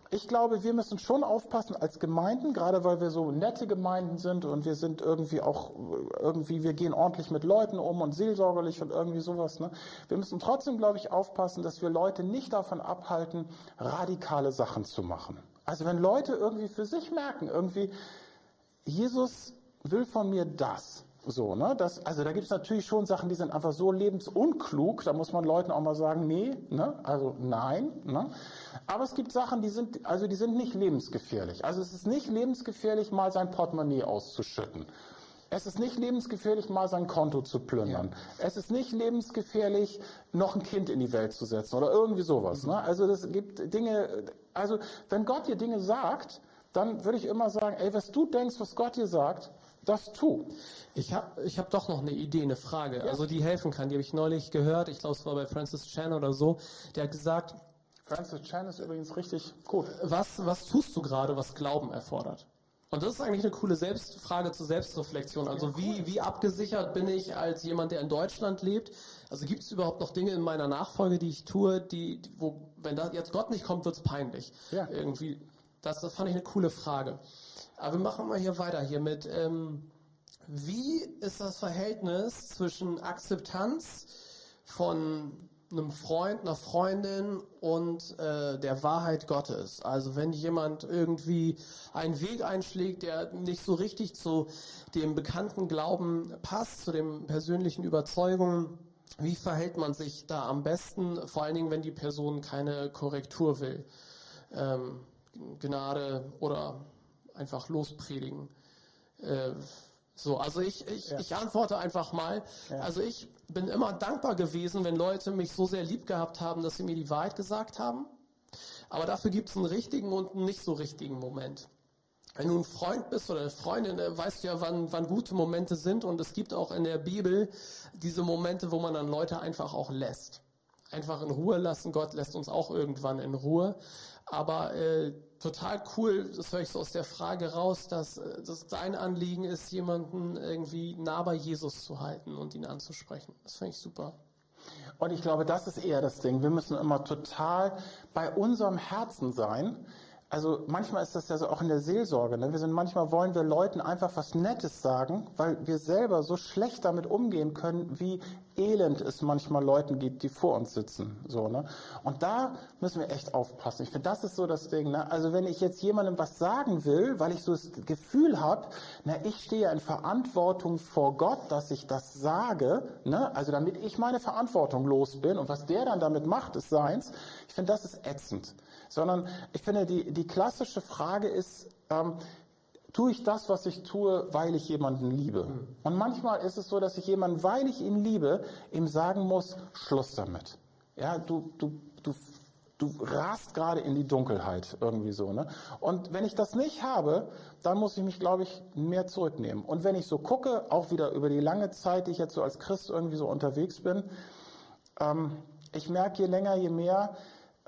ich glaube, wir müssen schon aufpassen als Gemeinden, gerade weil wir so nette Gemeinden sind und wir sind irgendwie auch, irgendwie, wir gehen ordentlich mit Leuten um und seelsorgerlich und irgendwie sowas. Ne? Wir müssen trotzdem, glaube ich, aufpassen, dass wir Leute nicht davon abhalten, radikale Sachen zu machen. Also wenn Leute irgendwie für sich merken, irgendwie, Jesus will von mir das. So, ne? Das, also da gibt es natürlich schon Sachen, die sind einfach so lebensunklug, da muss man Leuten auch mal sagen, nee, ne? also nein. Ne? Aber es gibt Sachen, die sind, also die sind nicht lebensgefährlich. Also es ist nicht lebensgefährlich, mal sein Portemonnaie auszuschütten. Es ist nicht lebensgefährlich, mal sein Konto zu plündern. Ja. Es ist nicht lebensgefährlich, noch ein Kind in die Welt zu setzen oder irgendwie sowas. Mhm. Ne? Also es gibt Dinge, also wenn Gott dir Dinge sagt, dann würde ich immer sagen, ey, was du denkst, was Gott dir sagt, das tu. Ich habe ich hab doch noch eine Idee, eine Frage, ja. also die helfen kann. Die habe ich neulich gehört. Ich glaube, es war bei Francis Chan oder so. Der hat gesagt, Francis Chan ist übrigens richtig gut. Was, was tust du gerade, was Glauben erfordert? Und das ist eigentlich eine coole Selbstfrage zur Selbstreflexion. Also wie, wie abgesichert bin ich als jemand, der in Deutschland lebt? Also gibt es überhaupt noch Dinge in meiner Nachfolge, die ich tue, die, wo, wenn da jetzt Gott nicht kommt, wird es peinlich. Ja. Irgendwie, das, das fand ich eine coole Frage. Aber wir machen mal hier weiter hier mit, ähm, wie ist das Verhältnis zwischen Akzeptanz von einem Freund, einer Freundin und äh, der Wahrheit Gottes. Also wenn jemand irgendwie einen Weg einschlägt, der nicht so richtig zu dem bekannten Glauben passt, zu den persönlichen Überzeugungen, wie verhält man sich da am besten, vor allen Dingen, wenn die Person keine Korrektur will? Ähm, Gnade oder einfach lospredigen. Äh, so, also ich, ich, ja. ich antworte einfach mal. Ja. Also ich bin immer dankbar gewesen, wenn Leute mich so sehr lieb gehabt haben, dass sie mir die Wahrheit gesagt haben. Aber dafür gibt es einen richtigen und einen nicht so richtigen Moment. Wenn du ein Freund bist oder eine Freundin, weißt du ja, wann, wann gute Momente sind. Und es gibt auch in der Bibel diese Momente, wo man dann Leute einfach auch lässt. Einfach in Ruhe lassen. Gott lässt uns auch irgendwann in Ruhe. Aber äh, total cool, das höre ich so aus der Frage raus, dass, äh, dass dein Anliegen ist, jemanden irgendwie nah bei Jesus zu halten und ihn anzusprechen. Das finde ich super. Und ich glaube, das ist eher das Ding. Wir müssen immer total bei unserem Herzen sein also manchmal ist das ja so auch in der Seelsorge. Ne? Wir sind manchmal wollen wir Leuten einfach was Nettes sagen, weil wir selber so schlecht damit umgehen können, wie elend es manchmal Leuten gibt, die vor uns sitzen. So ne? Und da müssen wir echt aufpassen. Ich finde, das ist so das Ding. Ne? Also wenn ich jetzt jemandem was sagen will, weil ich so das Gefühl habe, na ich stehe in Verantwortung vor Gott, dass ich das sage. Ne? Also damit ich meine Verantwortung los bin und was der dann damit macht, ist seins. Ich finde, das ist ätzend sondern ich finde, die, die klassische Frage ist, ähm, tue ich das, was ich tue, weil ich jemanden liebe? Und manchmal ist es so, dass ich jemanden, weil ich ihn liebe, ihm sagen muss, Schluss damit. Ja, du, du, du, du rast gerade in die Dunkelheit irgendwie so, ne? Und wenn ich das nicht habe, dann muss ich mich, glaube ich, mehr zurücknehmen. Und wenn ich so gucke, auch wieder über die lange Zeit, die ich jetzt so als Christ irgendwie so unterwegs bin, ähm, ich merke je länger, je mehr,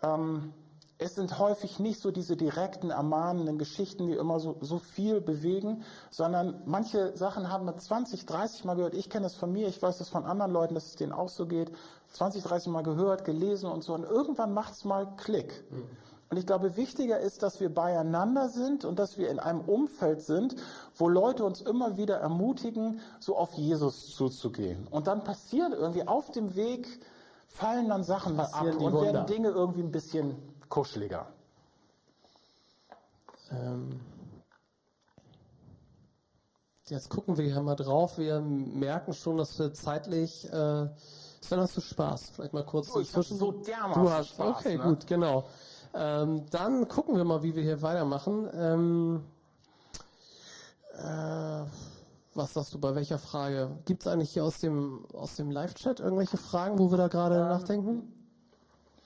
ähm, es sind häufig nicht so diese direkten, ermahnenden Geschichten, die immer so, so viel bewegen, sondern manche Sachen haben wir 20, 30 Mal gehört. Ich kenne das von mir, ich weiß das von anderen Leuten, dass es denen auch so geht. 20, 30 Mal gehört, gelesen und so. Und irgendwann macht es mal Klick. Mhm. Und ich glaube, wichtiger ist, dass wir beieinander sind und dass wir in einem Umfeld sind, wo Leute uns immer wieder ermutigen, so auf Jesus zuzugehen. Und dann passiert irgendwie auf dem Weg, fallen dann Sachen mal ab und Wunder. werden Dinge irgendwie ein bisschen kuscheliger. Ähm, jetzt gucken wir hier mal drauf. Wir merken schon, dass wir zeitlich. Äh, Sven, hast du Spaß? Vielleicht mal kurz oh, inzwischen. So dermaßen du hast, Spaß, okay, ne? gut, genau. Ähm, dann gucken wir mal, wie wir hier weitermachen. Ähm, äh, was sagst du bei welcher Frage? Gibt es eigentlich hier aus dem, aus dem Live-Chat irgendwelche Fragen, wo wir da gerade ähm, nachdenken?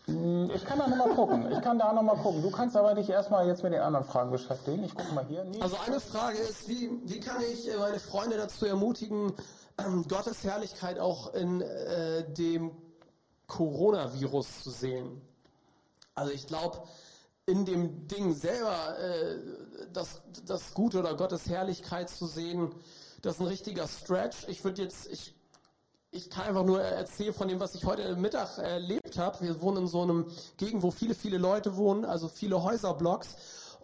Hm, ich kann da nochmal gucken. Ich kann da nochmal gucken. Du kannst aber dich erstmal jetzt mit den anderen Fragen beschäftigen. Ich gucke mal hier. Nee. Also eine Frage ist, wie, wie kann ich äh, meine Freunde dazu ermutigen, ähm, Gottes Herrlichkeit auch in äh, dem Coronavirus zu sehen? Also ich glaube, in dem Ding selber äh, das, das Gute oder Gottes Herrlichkeit zu sehen, das ist ein richtiger Stretch. Ich würde jetzt, ich, ich kann einfach nur erzählen von dem, was ich heute Mittag erlebt habe. Wir wohnen in so einem Gegend, wo viele, viele Leute wohnen, also viele Häuserblocks.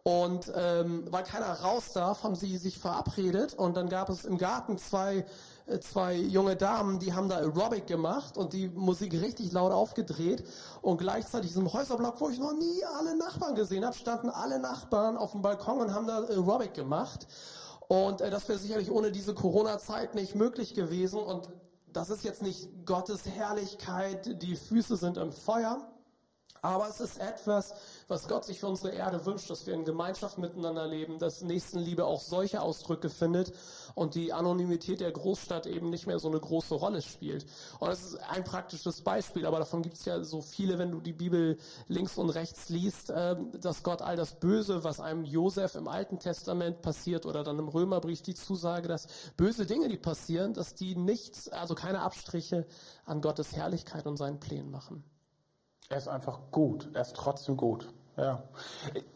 Und ähm, weil keiner raus darf, haben sie sich verabredet und dann gab es im Garten zwei äh, zwei junge Damen, die haben da Aerobic gemacht und die Musik richtig laut aufgedreht und gleichzeitig in diesem Häuserblock, wo ich noch nie alle Nachbarn gesehen habe, standen alle Nachbarn auf dem Balkon und haben da Aerobic gemacht und äh, das wäre sicherlich ohne diese Corona-Zeit nicht möglich gewesen und das ist jetzt nicht Gottes Herrlichkeit, die Füße sind im Feuer, aber es ist etwas, was Gott sich für unsere Erde wünscht, dass wir in Gemeinschaft miteinander leben, dass Nächstenliebe auch solche Ausdrücke findet und die Anonymität der Großstadt eben nicht mehr so eine große Rolle spielt. Und das ist ein praktisches Beispiel, aber davon gibt es ja so viele, wenn du die Bibel links und rechts liest, ähm, dass Gott all das Böse, was einem Josef im Alten Testament passiert oder dann im Römerbrief die Zusage, dass böse Dinge, die passieren, dass die nichts, also keine Abstriche an Gottes Herrlichkeit und seinen Plänen machen. Er ist einfach gut. Er ist trotzdem gut. Ja.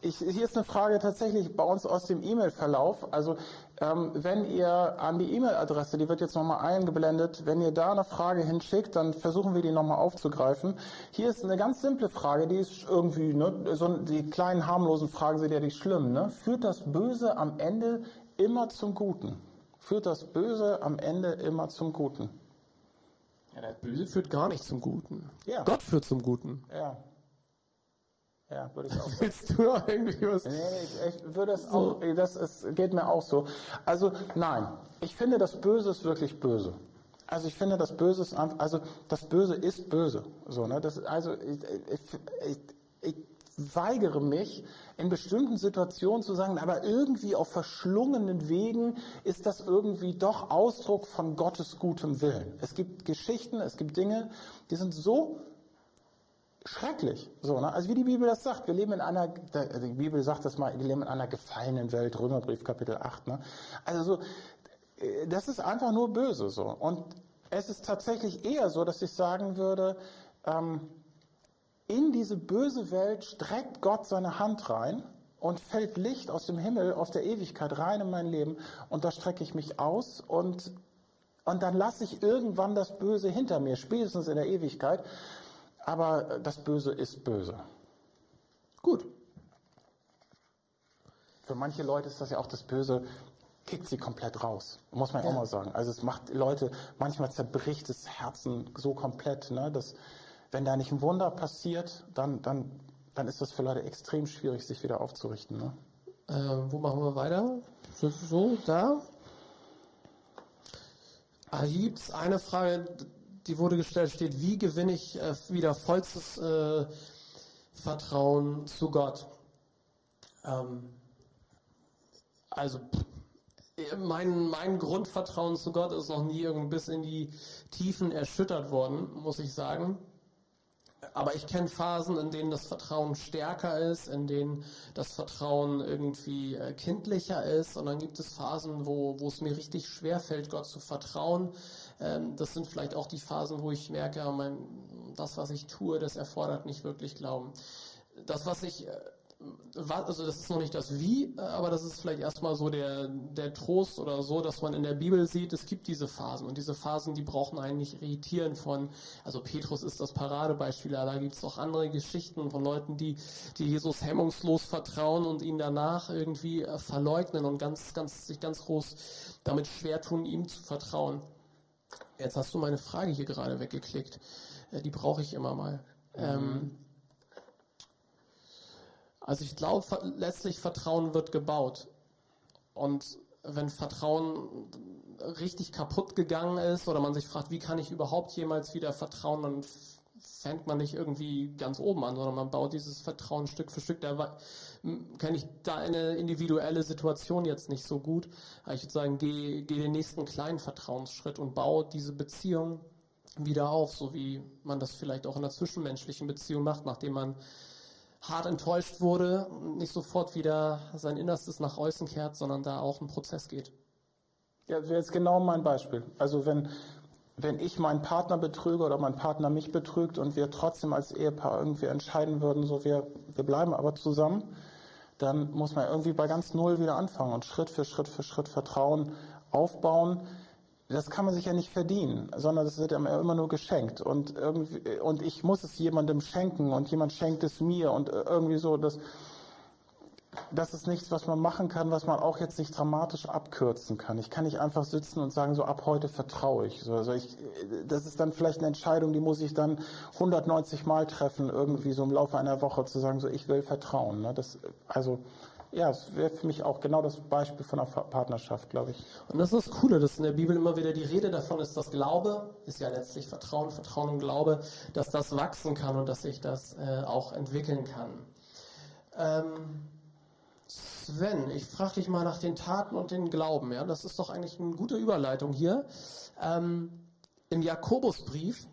Ich, hier ist eine Frage tatsächlich bei uns aus dem E-Mail-Verlauf. Also ähm, wenn ihr an die E-Mail-Adresse, die wird jetzt nochmal eingeblendet, wenn ihr da eine Frage hinschickt, dann versuchen wir die nochmal aufzugreifen. Hier ist eine ganz simple Frage, die ist irgendwie, ne, so die kleinen harmlosen Fragen sind ja die schlimmen. Ne? Führt das Böse am Ende immer zum Guten? Führt das Böse am Ende immer zum Guten? Ja, der Böse führt gar nicht zum Guten. Ja. Gott führt zum Guten. Ja. Ja, würde ich auch (laughs) sagen. Willst du noch irgendwie was? Nee, ich, ich würde es auch, das ist, geht mir auch so. Also, nein, ich finde, das Böse ist wirklich böse. Also ich finde, das Böse ist also das Böse ist böse. So, ne? das, also ich, ich, ich, ich weigere mich, in bestimmten Situationen zu sagen, aber irgendwie auf verschlungenen Wegen ist das irgendwie doch Ausdruck von Gottes gutem Willen. Es gibt Geschichten, es gibt Dinge, die sind so schrecklich. So, ne? Also wie die Bibel das sagt, wir leben in einer, die Bibel sagt das mal, wir leben in einer gefallenen Welt, Römerbrief Kapitel 8. Ne? Also so, äh, das ist einfach nur böse so. Und es ist tatsächlich eher so, dass ich sagen würde, ähm, in diese böse Welt streckt Gott seine Hand rein und fällt Licht aus dem Himmel, aus der Ewigkeit rein in mein Leben und da strecke ich mich aus und, und dann lasse ich irgendwann das Böse hinter mir, spätestens in der Ewigkeit. Aber das Böse ist böse. Gut. Für manche Leute ist das ja auch das Böse, kickt sie komplett raus. Muss man ja. auch mal sagen. Also es macht Leute, manchmal zerbricht das Herzen so komplett, ne, dass wenn da nicht ein Wunder passiert, dann, dann, dann ist das für Leute extrem schwierig, sich wieder aufzurichten. Ne? Äh, wo machen wir weiter? So, so da. Ah, es eine Frage, die wurde gestellt, steht, wie gewinne ich äh, wieder vollstes äh, Vertrauen zu Gott? Ähm, also mein, mein Grundvertrauen zu Gott ist noch nie irgendwie bis in die Tiefen erschüttert worden, muss ich sagen. Aber ich kenne Phasen, in denen das Vertrauen stärker ist, in denen das Vertrauen irgendwie äh, kindlicher ist. Und dann gibt es Phasen, wo, wo es mir richtig schwer fällt, Gott zu vertrauen. Ähm, das sind vielleicht auch die Phasen, wo ich merke, mein, das, was ich tue, das erfordert nicht wirklich Glauben. Das, was ich äh, also das ist noch nicht das Wie, aber das ist vielleicht erstmal so der, der Trost oder so, dass man in der Bibel sieht, es gibt diese Phasen und diese Phasen, die brauchen einen nicht irritieren von, also Petrus ist das Paradebeispiel, aber da gibt es auch andere Geschichten von Leuten, die, die Jesus hemmungslos vertrauen und ihn danach irgendwie äh, verleugnen und ganz, ganz, sich ganz groß damit schwer tun, ihm zu vertrauen. Jetzt hast du meine Frage hier gerade weggeklickt. Äh, die brauche ich immer mal. Mhm. Ähm, also ich glaube, letztlich Vertrauen wird gebaut. Und wenn Vertrauen richtig kaputt gegangen ist oder man sich fragt, wie kann ich überhaupt jemals wieder vertrauen, dann fängt man nicht irgendwie ganz oben an, sondern man baut dieses Vertrauen Stück für Stück. Da kenne ich deine individuelle Situation jetzt nicht so gut. Aber ich würde sagen, geh, geh den nächsten kleinen Vertrauensschritt und baue diese Beziehung wieder auf, so wie man das vielleicht auch in einer zwischenmenschlichen Beziehung macht, nachdem man hart enttäuscht wurde, nicht sofort wieder sein Innerstes nach außen kehrt, sondern da auch ein Prozess geht. Ja, das wäre jetzt genau mein Beispiel. Also wenn, wenn ich meinen Partner betrüge oder mein Partner mich betrügt und wir trotzdem als Ehepaar irgendwie entscheiden würden, so wir, wir bleiben aber zusammen, dann muss man irgendwie bei ganz Null wieder anfangen und Schritt für Schritt für Schritt Vertrauen aufbauen. Das kann man sich ja nicht verdienen, sondern das wird ja immer nur geschenkt. Und, irgendwie, und ich muss es jemandem schenken und jemand schenkt es mir und irgendwie so, das, das ist nichts, was man machen kann, was man auch jetzt nicht dramatisch abkürzen kann. Ich kann nicht einfach sitzen und sagen, so ab heute vertraue ich. So, also ich, das ist dann vielleicht eine Entscheidung, die muss ich dann 190 Mal treffen, irgendwie so im Laufe einer Woche zu sagen, so ich will vertrauen. Ne? Das, also ja, es wäre für mich auch genau das Beispiel von einer Partnerschaft, glaube ich. Und das ist das Coole, dass in der Bibel immer wieder die Rede davon ist, dass Glaube ist ja letztlich Vertrauen, Vertrauen und Glaube, dass das wachsen kann und dass sich das äh, auch entwickeln kann. Ähm, Sven, ich frage dich mal nach den Taten und den Glauben. Ja, das ist doch eigentlich eine gute Überleitung hier. Ähm, Im Jakobusbrief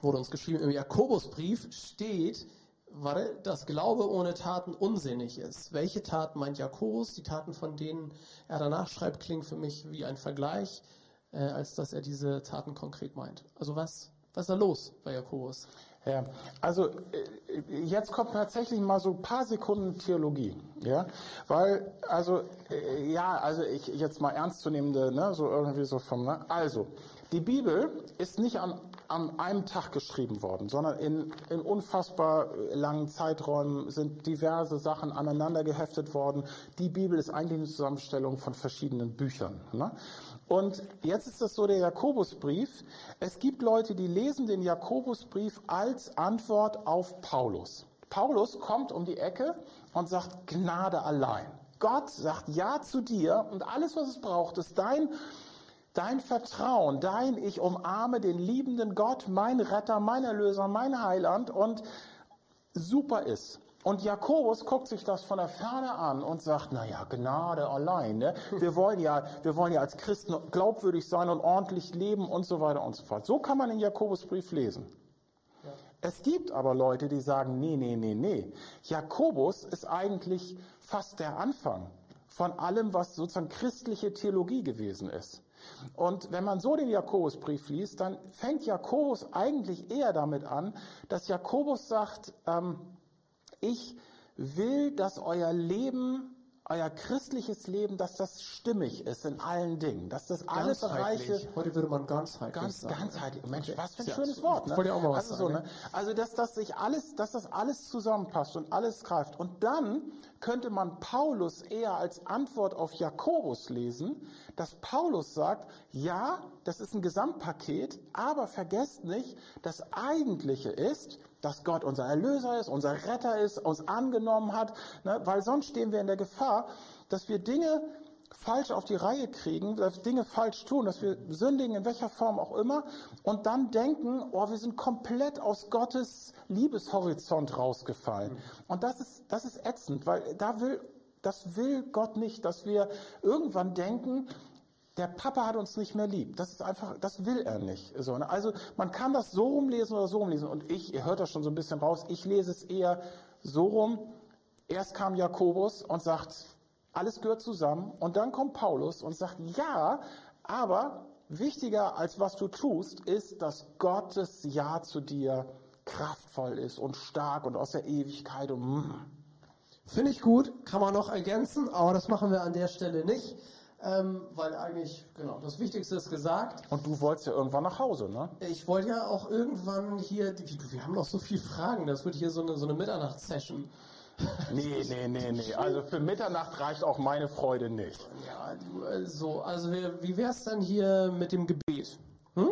wurde uns geschrieben, im Jakobusbrief steht, warte, dass Glaube ohne Taten unsinnig ist. Welche Taten meint Jakobus? Die Taten, von denen er danach schreibt, klingen für mich wie ein Vergleich, äh, als dass er diese Taten konkret meint. Also was, was ist da los bei Jakobus? Ja, also äh, jetzt kommt tatsächlich mal so ein paar Sekunden Theologie, ja, weil also äh, ja, also ich jetzt mal ernstzunehmende, ne, so irgendwie so vom, ne? also die Bibel ist nicht an, an einem Tag geschrieben worden, sondern in, in unfassbar langen Zeiträumen sind diverse Sachen aneinander geheftet worden. Die Bibel ist eigentlich eine Zusammenstellung von verschiedenen Büchern. Ne? Und jetzt ist das so der Jakobusbrief. Es gibt Leute, die lesen den Jakobusbrief als Antwort auf Paulus. Paulus kommt um die Ecke und sagt Gnade allein. Gott sagt Ja zu dir und alles, was es braucht, ist dein, dein Vertrauen, dein Ich umarme den liebenden Gott, mein Retter, mein Erlöser, mein Heiland und super ist. Und Jakobus guckt sich das von der Ferne an und sagt, na ja, Gnade allein. Ne? Wir (laughs) wollen ja, wir wollen ja als Christen glaubwürdig sein und ordentlich leben und so weiter und so fort. So kann man den Jakobusbrief lesen. Ja. Es gibt aber Leute, die sagen, nee, nee, nee, nee. Jakobus ist eigentlich fast der Anfang von allem, was sozusagen christliche Theologie gewesen ist. Und wenn man so den Jakobusbrief liest, dann fängt Jakobus eigentlich eher damit an, dass Jakobus sagt, ähm, ich will, dass euer Leben, euer christliches Leben, dass das stimmig ist in allen Dingen, dass das alle Bereiche. Heute würde man ganzheitlich ganz, sagen. Ganzheitlich. Mensch, okay. was für ein ja, schönes Wort. Ne? Wollte auch mal was also, sagen, so, ne? also dass das sich alles, dass das alles zusammenpasst und alles greift. Und dann könnte man Paulus eher als Antwort auf Jakobus lesen, dass Paulus sagt, ja, das ist ein Gesamtpaket, aber vergesst nicht, das Eigentliche ist, dass Gott unser Erlöser ist, unser Retter ist, uns angenommen hat, ne? weil sonst stehen wir in der Gefahr, dass wir Dinge falsch auf die Reihe kriegen, dass wir Dinge falsch tun, dass wir sündigen in welcher Form auch immer und dann denken, oh, wir sind komplett aus Gottes Liebeshorizont rausgefallen. Und das ist, das ist ätzend, weil da will, das will Gott nicht, dass wir irgendwann denken, der Papa hat uns nicht mehr lieb. Das ist einfach, das will er nicht. So, ne? Also man kann das so rumlesen oder so rumlesen. Und ich, ihr hört das schon so ein bisschen raus, ich lese es eher so rum. Erst kam Jakobus und sagt, alles gehört zusammen. Und dann kommt Paulus und sagt, ja, aber wichtiger als was du tust, ist, dass Gottes Ja zu dir kraftvoll ist und stark und aus der Ewigkeit und mm. Finde ich gut, kann man noch ergänzen, aber das machen wir an der Stelle nicht. Ähm, weil eigentlich, genau, das Wichtigste ist gesagt. Und du wolltest ja irgendwann nach Hause, ne? Ich wollte ja auch irgendwann hier, wir haben noch so viele Fragen, das wird hier so eine, so eine Mitternachtssession. Nee, nee, nee, nee. (laughs) Also für Mitternacht reicht auch meine Freude nicht. Ja, so, also wie wär's dann hier mit dem Gebet? Hm?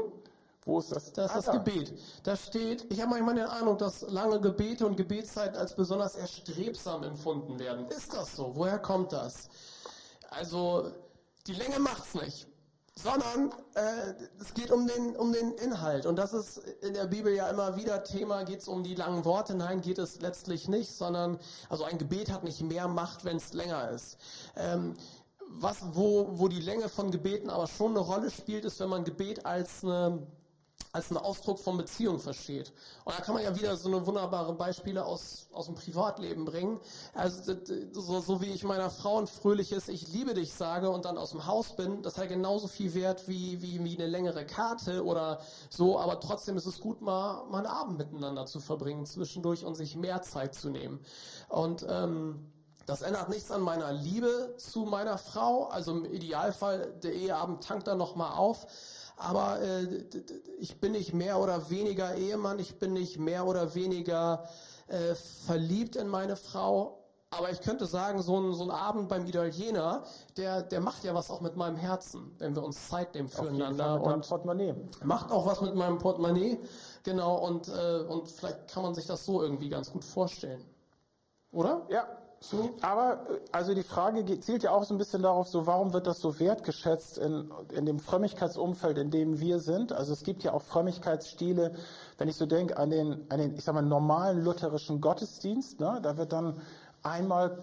Wo ist das? Das ist das ah, Gebet. Da steht, ich habe manchmal den Eindruck, dass lange Gebete und Gebetszeiten als besonders erstrebsam empfunden werden. Ist das so? Woher kommt das? Also, die Länge macht's nicht, sondern äh, es geht um den, um den Inhalt. Und das ist in der Bibel ja immer wieder Thema, geht es um die langen Worte. Nein, geht es letztlich nicht, sondern also ein Gebet hat nicht mehr Macht, wenn es länger ist. Ähm, was, wo, wo die Länge von Gebeten aber schon eine Rolle spielt, ist, wenn man Gebet als eine als einen Ausdruck von Beziehung versteht. Und da kann man ja wieder so eine wunderbare Beispiele aus, aus dem Privatleben bringen. Also so, so wie ich meiner Frau ein fröhliches Ich liebe dich sage und dann aus dem Haus bin, das hat genauso viel Wert wie, wie, wie eine längere Karte oder so, aber trotzdem ist es gut, mal, mal einen Abend miteinander zu verbringen zwischendurch und sich mehr Zeit zu nehmen. Und ähm, das ändert nichts an meiner Liebe zu meiner Frau. Also im Idealfall, der Eheabend tankt dann nochmal auf aber äh, ich bin nicht mehr oder weniger Ehemann, ich bin nicht mehr oder weniger äh, verliebt in meine Frau. Aber ich könnte sagen, so ein, so ein Abend beim Italiener, der, der macht ja was auch mit meinem Herzen, wenn wir uns Zeit nehmen füreinander. und Portemonnaie. Macht auch was mit meinem Portemonnaie, genau, und, äh, und vielleicht kann man sich das so irgendwie ganz gut vorstellen. Oder? Ja, so. Aber äh, also die Frage zielt ja auch so ein bisschen darauf, so warum wird das so wertgeschätzt in, in dem Frömmigkeitsumfeld, in dem wir sind? Also es gibt ja auch Frömmigkeitsstile, wenn ich so denke an den, an den, ich sag mal, normalen lutherischen Gottesdienst, ne? da wird dann einmal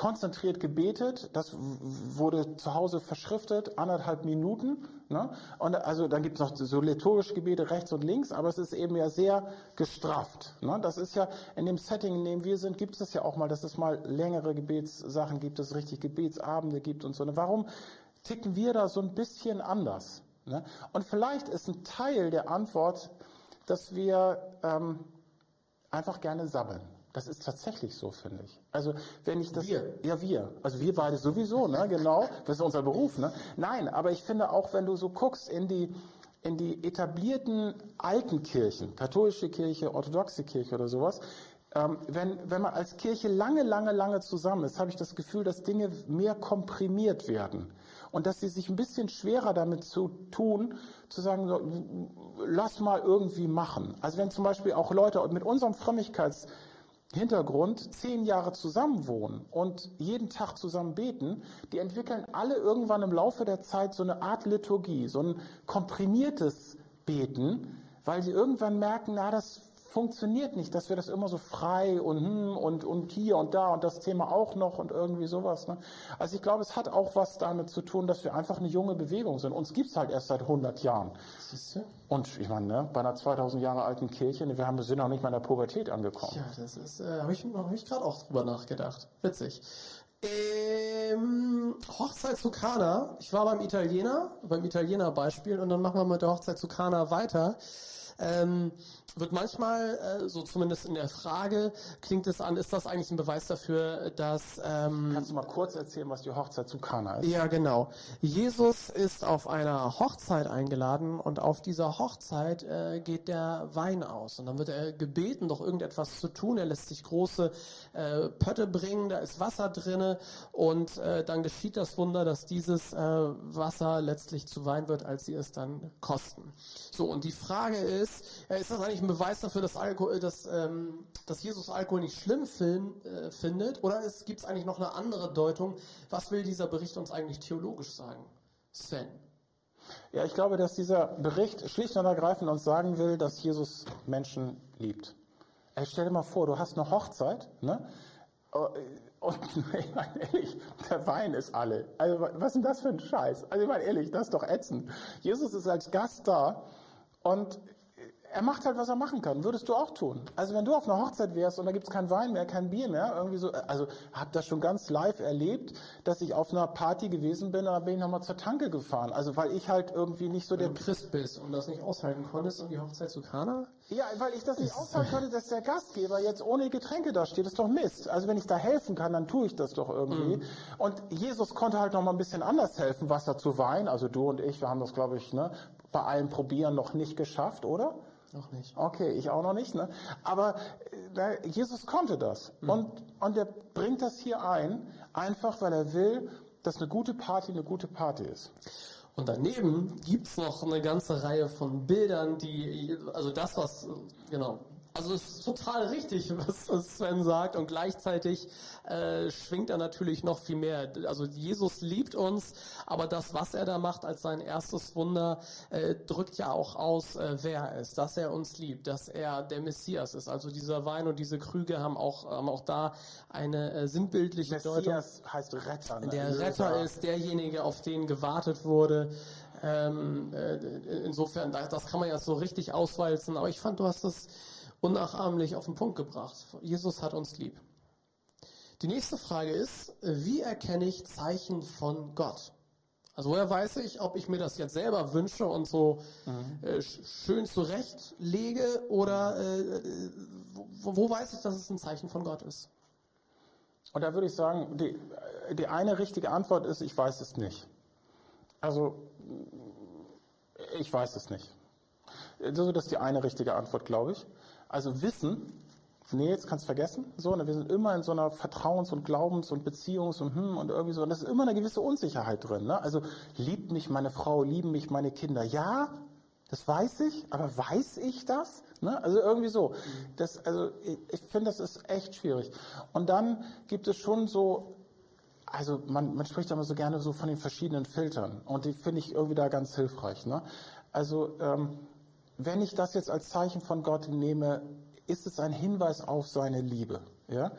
konzentriert gebetet. Das wurde zu Hause verschriftet, anderthalb Minuten. Ne? Und also dann gibt es noch so liturgische Gebete rechts und links, aber es ist eben ja sehr gestrafft. Ne? Das ist ja in dem Setting, in dem wir sind, gibt es ja auch mal, dass es mal längere Gebetssachen gibt, dass es richtig Gebetsabende gibt und so. Warum ticken wir da so ein bisschen anders? Ne? Und vielleicht ist ein Teil der Antwort, dass wir ähm, einfach gerne sabbeln. Das ist tatsächlich so, finde ich. Also wenn ich das, wir. ja wir, also wir beide sowieso, ne, (laughs) genau, das ist unser Beruf, ne. Nein, aber ich finde auch, wenn du so guckst in die in die etablierten alten Kirchen, katholische Kirche, orthodoxe Kirche oder sowas, ähm, wenn, wenn man als Kirche lange, lange, lange zusammen ist, habe ich das Gefühl, dass Dinge mehr komprimiert werden und dass sie sich ein bisschen schwerer damit zu tun, zu sagen, so, lass mal irgendwie machen. Also wenn zum Beispiel auch Leute mit unserem Frömmigkeits Hintergrund zehn Jahre zusammen wohnen und jeden Tag zusammen beten, die entwickeln alle irgendwann im Laufe der Zeit so eine Art Liturgie, so ein komprimiertes Beten, weil sie irgendwann merken, na, das funktioniert nicht, dass wir das immer so frei und hm, und und hier und da und das Thema auch noch und irgendwie sowas. Ne? Also ich glaube, es hat auch was damit zu tun, dass wir einfach eine junge Bewegung sind. Uns gibt's halt erst seit 100 Jahren. Siehst du? Und ich meine, ne, bei einer 2000 Jahre alten Kirche, wir haben sind noch nicht mal in der Pubertät angekommen. Ja, das ist, äh, habe ich, hab ich gerade auch drüber nachgedacht. Witzig. Ähm, Hochzeit zu Kana. Ich war beim Italiener, beim Italiener Beispiel und dann machen wir mit der Hochzeit zu Kana weiter. Ähm, wird manchmal, äh, so zumindest in der Frage, klingt es an, ist das eigentlich ein Beweis dafür, dass... Ähm, Kannst du mal kurz erzählen, was die Hochzeit zu Kana ist? Ja, genau. Jesus ist auf einer Hochzeit eingeladen und auf dieser Hochzeit äh, geht der Wein aus. Und dann wird er gebeten, doch irgendetwas zu tun. Er lässt sich große äh, Pötte bringen, da ist Wasser drinne und äh, dann geschieht das Wunder, dass dieses äh, Wasser letztlich zu Wein wird, als sie es dann kosten. So, und die Frage ist, äh, ist das eigentlich ein Beweis dafür, dass, Alkohol, dass, ähm, dass Jesus Alkohol nicht schlimm film, äh, findet? Oder gibt es eigentlich noch eine andere Deutung? Was will dieser Bericht uns eigentlich theologisch sagen? Sven. Ja, ich glaube, dass dieser Bericht schlicht und ergreifend uns sagen will, dass Jesus Menschen liebt. Ey, stell dir mal vor, du hast eine Hochzeit, ne? Oh, und (laughs) ich meine ehrlich, der Wein ist alle. Also was ist denn das für ein Scheiß? Also ich meine ehrlich, das ist doch ätzend. Jesus ist als Gast da und er macht halt, was er machen kann. Würdest du auch tun. Also wenn du auf einer Hochzeit wärst und da gibt's kein Wein mehr, kein Bier mehr, irgendwie so, also hab das schon ganz live erlebt, dass ich auf einer Party gewesen bin dann bin ich nochmal zur Tanke gefahren. Also weil ich halt irgendwie nicht so der der Christ bist und das nicht aushalten konntest und die Hochzeit zu Kana? Ja, weil ich das nicht aushalten konnte, dass der Gastgeber jetzt ohne Getränke da steht. Das ist doch Mist. Also wenn ich da helfen kann, dann tue ich das doch irgendwie. Mhm. Und Jesus konnte halt noch mal ein bisschen anders helfen, Wasser zu Wein. Also du und ich, wir haben das, glaube ich, ne, bei allen Probieren noch nicht geschafft, oder? Noch nicht. Okay, ich auch noch nicht. Ne? Aber äh, Jesus konnte das. Mhm. Und, und er bringt das hier ein, einfach weil er will, dass eine gute Party eine gute Party ist. Und daneben gibt's noch eine ganze Reihe von Bildern, die, also das, was, genau, also es ist total richtig, (laughs) was Sven sagt und gleichzeitig äh, schwingt er natürlich noch viel mehr. Also Jesus liebt uns, aber das, was er da macht als sein erstes Wunder, äh, drückt ja auch aus, äh, wer er ist, dass er uns liebt, dass er der Messias ist. Also dieser Wein und diese Krüge haben auch, haben auch da eine äh, sinnbildliche Messias Deutung. heißt Retter. Ne? Der Retter ist derjenige, auf den gewartet wurde Ähm, äh, insofern, das kann man ja so richtig auswalzen. Aber ich fand, du hast das unnachahmlich auf den Punkt gebracht. Jesus hat uns lieb. Die nächste Frage ist, wie erkenne ich Zeichen von Gott? Also woher weiß ich, ob ich mir das jetzt selber wünsche und so mhm. äh, schön zurechtlege oder äh, wo, wo, weiß ich, dass es ein Zeichen von Gott ist? Und da würde ich sagen, die, die eine richtige Antwort ist, ich weiß es nicht. Also ich weiß es nicht. Das ist die eine richtige Antwort, glaube ich. Also Wissen nee, jetzt kannst du vergessen. So, ne, wir sind immer in so einer Vertrauens- und Glaubens- und Beziehungs- und hm und irgendwie so. Und das ist immer eine gewisse Unsicherheit drin. Ne? Also liebt mich meine Frau, lieben mich meine Kinder. Ja, das weiß ich, aber weiß ich das? Ne? Also irgendwie so. Das, also ich, ich finde, das ist echt schwierig. Und dann gibt es schon so also man, man spricht immer so gerne so von den verschiedenen Filtern und die finde ich irgendwie da ganz hilfreich. Ne? Also ähm, wenn ich das jetzt als Zeichen von Gott nehme, ist es ein Hinweis auf seine Liebe. Ja?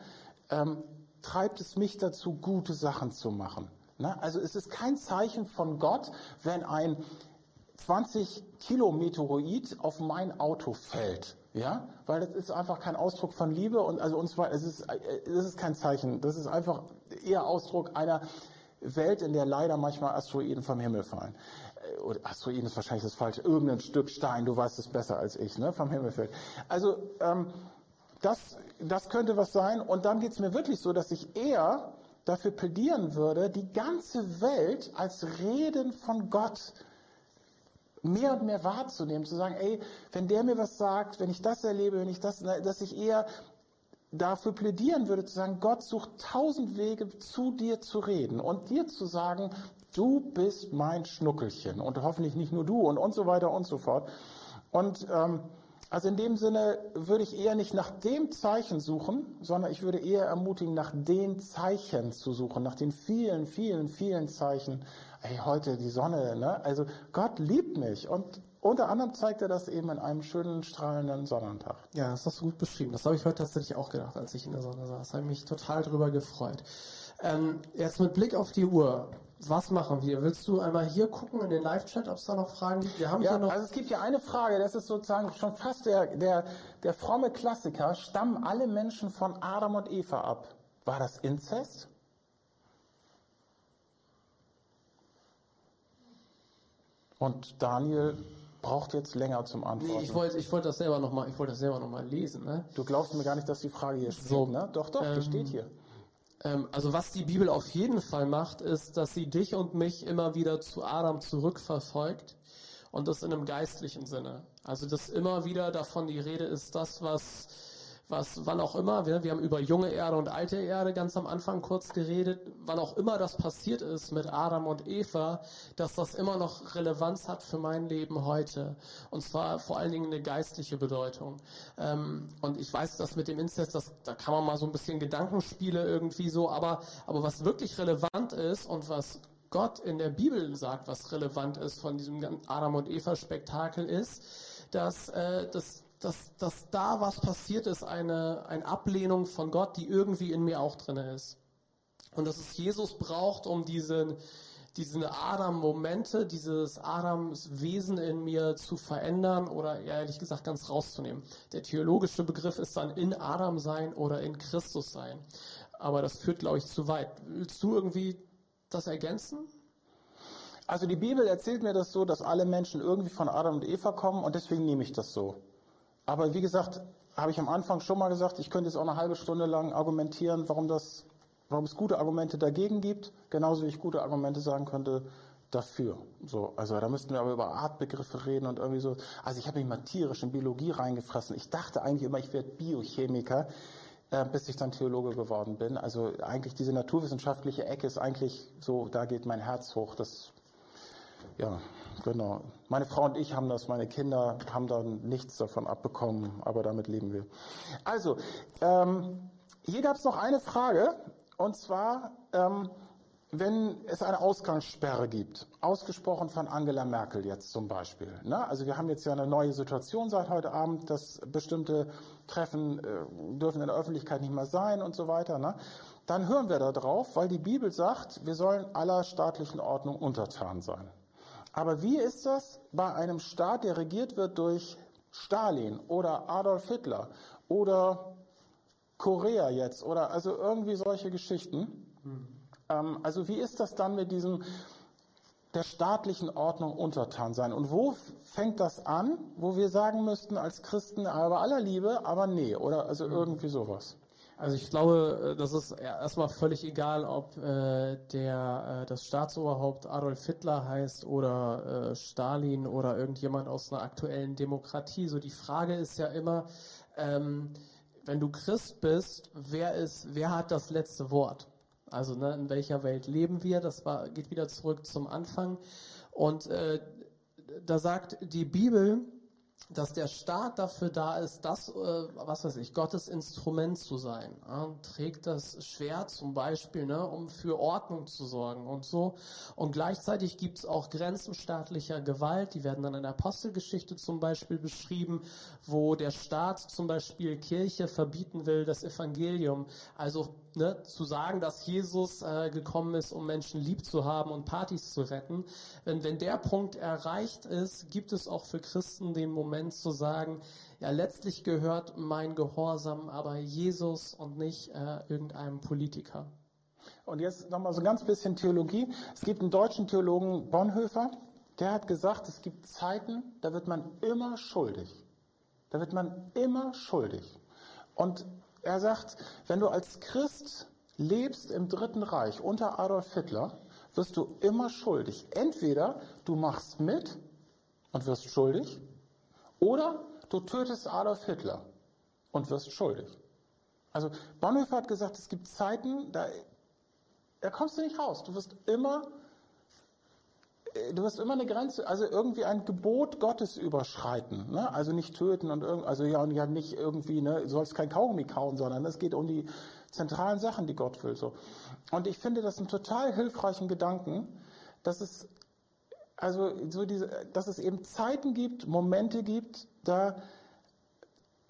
Ähm, treibt es mich dazu, gute Sachen zu machen. Ne? Also es ist kein Zeichen von Gott, wenn ein 20 Kilo Meteoroid auf mein Auto fällt. Ja, weil das ist einfach kein Ausdruck von Liebe und also uns es ist, es ist kein Zeichen. Das ist einfach eher Ausdruck einer Welt, in der leider manchmal Asteroiden vom Himmel fallen. Oder Asteroiden ist wahrscheinlich das falsche, irgendein Stück Stein, du weißt es besser als ich, ne, vom Himmel fällt. Also ähm, das, das könnte was sein. Und dann geht es mir wirklich so, dass ich eher dafür plädieren würde, die ganze Welt als Reden von Gott mehr und mehr wahrzunehmen, zu sagen, ey, wenn der mir was sagt, wenn ich das erlebe, wenn ich das, dass ich eher dafür plädieren würde, zu sagen, Gott sucht tausend Wege, zu dir zu reden und dir zu sagen, du bist mein Schnuckelchen und hoffentlich nicht nur du und und so weiter und so fort. Und ähm, also in dem Sinne würde ich eher nicht nach dem Zeichen suchen, sondern ich würde eher ermutigen, nach den Zeichen zu suchen, nach den vielen, vielen, vielen Zeichen. Ey, heute die Sonne, ne? Also Gott liebt mich und unter anderem zeigt er das eben in einem schönen, strahlenden Sonnentag. Ja, das hast du gut beschrieben. Das habe ich heute tatsächlich auch gedacht, als ich in der Sonne saß. Da habe ich mich total drüber gefreut. Ähm, jetzt mit Blick auf die Uhr was machen wir? Willst du einmal hier gucken in den Live-Chat, ob es da noch Fragen gibt? Wir haben ja, noch also es gibt ja eine Frage, das ist sozusagen schon fast der, der, der fromme Klassiker. Stammen alle Menschen von Adam und Eva ab? War das Inzest? Und Daniel braucht jetzt länger zum Antworten. Nee, ich wollte ich wollt das selber nochmal noch lesen. Ne? Du glaubst mir gar nicht, dass die Frage hier steht, so, ne? Doch, doch, ähm, die steht hier. Ähm, also was die Bibel auf jeden Fall macht, ist, dass sie dich und mich immer wieder zu Adam zurückverfolgt und das in einem geistlichen Sinne. Also dass immer wieder davon die Rede ist, das, was was, wann auch immer, wir, wir haben über junge Erde und alte Erde ganz am Anfang kurz geredet, wann auch immer das passiert ist mit Adam und Eva, dass das immer noch Relevanz hat für mein Leben heute. Und zwar vor allen Dingen eine geistliche Bedeutung. Ähm, und ich weiß, dass mit dem Inzest, das, da kann man mal so ein bisschen Gedankenspiele irgendwie so, aber, aber was wirklich relevant ist und was Gott in der Bibel sagt, was relevant ist von diesem Adam und Eva Spektakel ist, dass, äh, dass dass, dass da was passiert ist, eine, eine Ablehnung von Gott, die irgendwie in mir auch drin ist. Und dass es Jesus braucht, um diesen, diese Adam-Momente, dieses Adams-Wesen in mir zu verändern oder ehrlich gesagt ganz rauszunehmen. Der theologische Begriff ist dann in Adam sein oder in Christus sein. Aber das führt, glaube ich, zu weit. Willst du irgendwie das ergänzen? Also die Bibel erzählt mir das so, dass alle Menschen irgendwie von Adam und Eva kommen und deswegen nehme ich das so. Aber wie gesagt, habe ich am Anfang schon mal gesagt, ich könnte jetzt auch eine halbe Stunde lang argumentieren, warum, das, warum es gute Argumente dagegen gibt, genauso wie ich gute Argumente sagen könnte dafür. So, also da müssten wir aber über Artbegriffe reden und irgendwie so. Also ich habe mich mal tierisch in Biologie reingefressen. Ich dachte eigentlich immer, ich werde Biochemiker, äh, bis ich dann Theologe geworden bin. Also eigentlich diese naturwissenschaftliche Ecke ist eigentlich so, da geht mein Herz hoch. Das, ja, Genau. Meine Frau und ich haben das, meine Kinder haben dann nichts davon abbekommen, aber damit leben wir. Also, ähm, hier gab es noch eine Frage, und zwar, ähm, wenn es eine Ausgangssperre gibt, ausgesprochen von Angela Merkel jetzt zum Beispiel. Ne? Also wir haben jetzt ja eine neue Situation seit heute Abend, dass bestimmte Treffen äh, dürfen in der Öffentlichkeit nicht mehr sein und so weiter. Ne? Dann hören wir da drauf, weil die Bibel sagt, wir sollen aller staatlichen Ordnung untertan sein. Aber wie ist das bei einem Staat, der regiert wird durch Stalin oder Adolf Hitler oder Korea jetzt oder also irgendwie solche Geschichten? Hm. Ähm, also wie ist das dann mit diesem der staatlichen Ordnung untertan sein? Und wo fängt das an, wo wir sagen müssten als Christen, aber aller Liebe, aber nee, oder also hm. irgendwie sowas? Also ich glaube, äh, das ist erstmal völlig egal, ob äh, der äh, das Staatsoberhaupt Adolf Hitler heißt oder äh, Stalin oder irgendjemand aus einer aktuellen Demokratie. So die Frage ist ja immer, ähm, wenn du Christ bist, wer ist, wer hat das letzte Wort? Also ne, in welcher Welt leben wir? Das war, geht wieder zurück zum Anfang. Und äh, da sagt die Bibel, dass der Staat dafür da ist, das, äh, was weiß ich, Gottes Instrument zu sein. Ja, trägt das Schwert zum Beispiel, ne, um für Ordnung zu sorgen und so. Und gleichzeitig gibt es auch Grenzen staatlicher Gewalt, die werden dann in der Apostelgeschichte zum Beispiel beschrieben, wo der Staat zum Beispiel Kirche verbieten will, das Evangelium. Also ne, zu sagen, dass Jesus äh, gekommen ist, um Menschen lieb zu haben und Partys zu retten. Wenn, wenn der Punkt erreicht ist, gibt es auch für Christen den Moment zu sagen, ja, letztlich gehört mein Gehorsam aber Jesus und nicht äh, irgendeinem Politiker. Und jetzt nochmal so ein ganz bisschen Theologie. Es gibt einen deutschen Theologen, Bonhoeffer, der hat gesagt, es gibt Zeiten, da wird man immer schuldig. Da wird man immer schuldig. Und er sagt, wenn du als Christ lebst im Dritten Reich unter Adolf Hitler, wirst du immer schuldig. Entweder du machst mit und wirst schuldig, oder du tötest Adolf Hitler und wirst schuldig. Also Bonhoeffer hat gesagt, es gibt Zeiten, da, da kommst du nicht raus. Du wirst immer äh, du wirst immer eine Grenze, also irgendwie ein Gebot Gottes überschreiten. Ne? Also nicht töten und irgend, also ja, und ja nicht irgendwie, ne, du sollst kein Kaugummi kauen, sondern es geht um die zentralen Sachen, die Gott will. So. Und ich finde das einen total hilfreichen Gedanken, dass es also so diese, dass es eben Zeiten gibt, Momente gibt, da,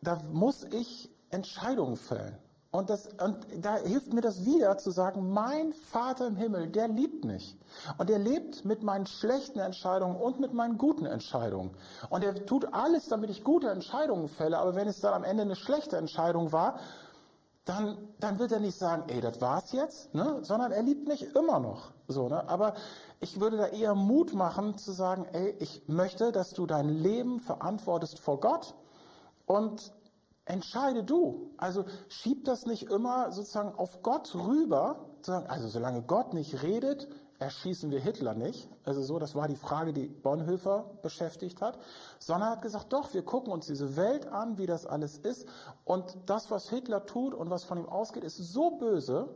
da muss ich Entscheidungen fällen. Und, das, und da hilft mir das wieder zu sagen, mein Vater im Himmel, der liebt mich. Und er lebt mit meinen schlechten Entscheidungen und mit meinen guten Entscheidungen. Und er tut alles, damit ich gute Entscheidungen fälle. Aber wenn es dann am Ende eine schlechte Entscheidung war, dann, dann wird er nicht sagen, ey, das war's jetzt, ne? sondern er liebt mich immer noch. So, ne? Aber ich würde da eher Mut machen zu sagen, ey, ich möchte, dass du dein Leben verantwortest vor Gott und entscheide du. Also schieb das nicht immer sozusagen auf Gott rüber. Also solange Gott nicht redet, erschießen wir Hitler nicht. Also so, das war die Frage, die Bonhoeffer beschäftigt hat. Sondern hat gesagt, doch, wir gucken uns diese Welt an, wie das alles ist. Und das, was Hitler tut und was von ihm ausgeht, ist so böse.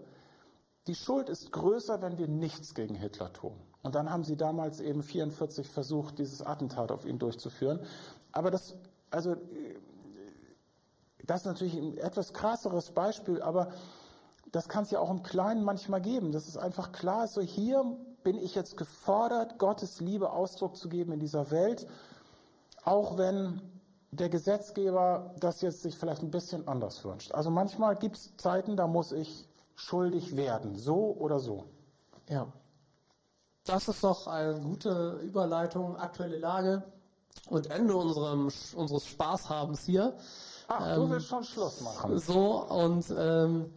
Die Schuld ist größer, wenn wir nichts gegen Hitler tun. Und dann haben sie damals eben 44 versucht, dieses Attentat auf ihn durchzuführen. Aber das, also das ist natürlich ein etwas krasseres Beispiel, aber das kann es ja auch im Kleinen manchmal geben. Das ist einfach klar, so hier bin ich jetzt gefordert, Gottes Liebe Ausdruck zu geben in dieser Welt, auch wenn der Gesetzgeber das jetzt sich vielleicht ein bisschen anders wünscht. Also manchmal gibt es Zeiten, da muss ich schuldig werden, so oder so. Ja. Das ist doch eine gute Überleitung, aktuelle Lage und Ende unserem, unseres Spaßhabens hier. Ach, du ähm, willst schon Schluss machen. So, und ähm,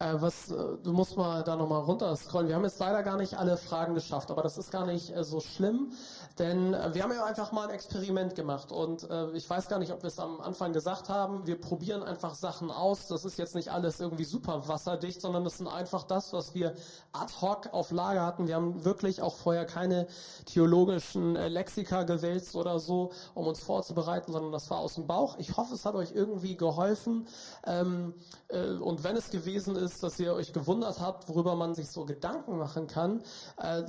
äh, was, äh, du musst mal da nochmal runter scrollen. Wir haben jetzt leider gar nicht alle Fragen geschafft, aber das ist gar nicht äh, so schlimm. Denn äh, wir haben ja einfach mal ein Experiment gemacht und äh, ich weiß gar nicht, ob wir es am Anfang gesagt haben. Wir probieren einfach Sachen aus. Das ist jetzt nicht alles irgendwie super wasserdicht, sondern das sind einfach das, was wir ad hoc auf Lager hatten. Wir haben wirklich auch vorher keine theologischen Lexika gewälzt oder so, um uns vorzubereiten, sondern das war aus dem Bauch. Ich hoffe, es hat euch irgendwie geholfen. Ähm, äh, und wenn es gewesen ist, dass ihr euch gewundert habt, worüber man sich so Gedanken machen kann, äh,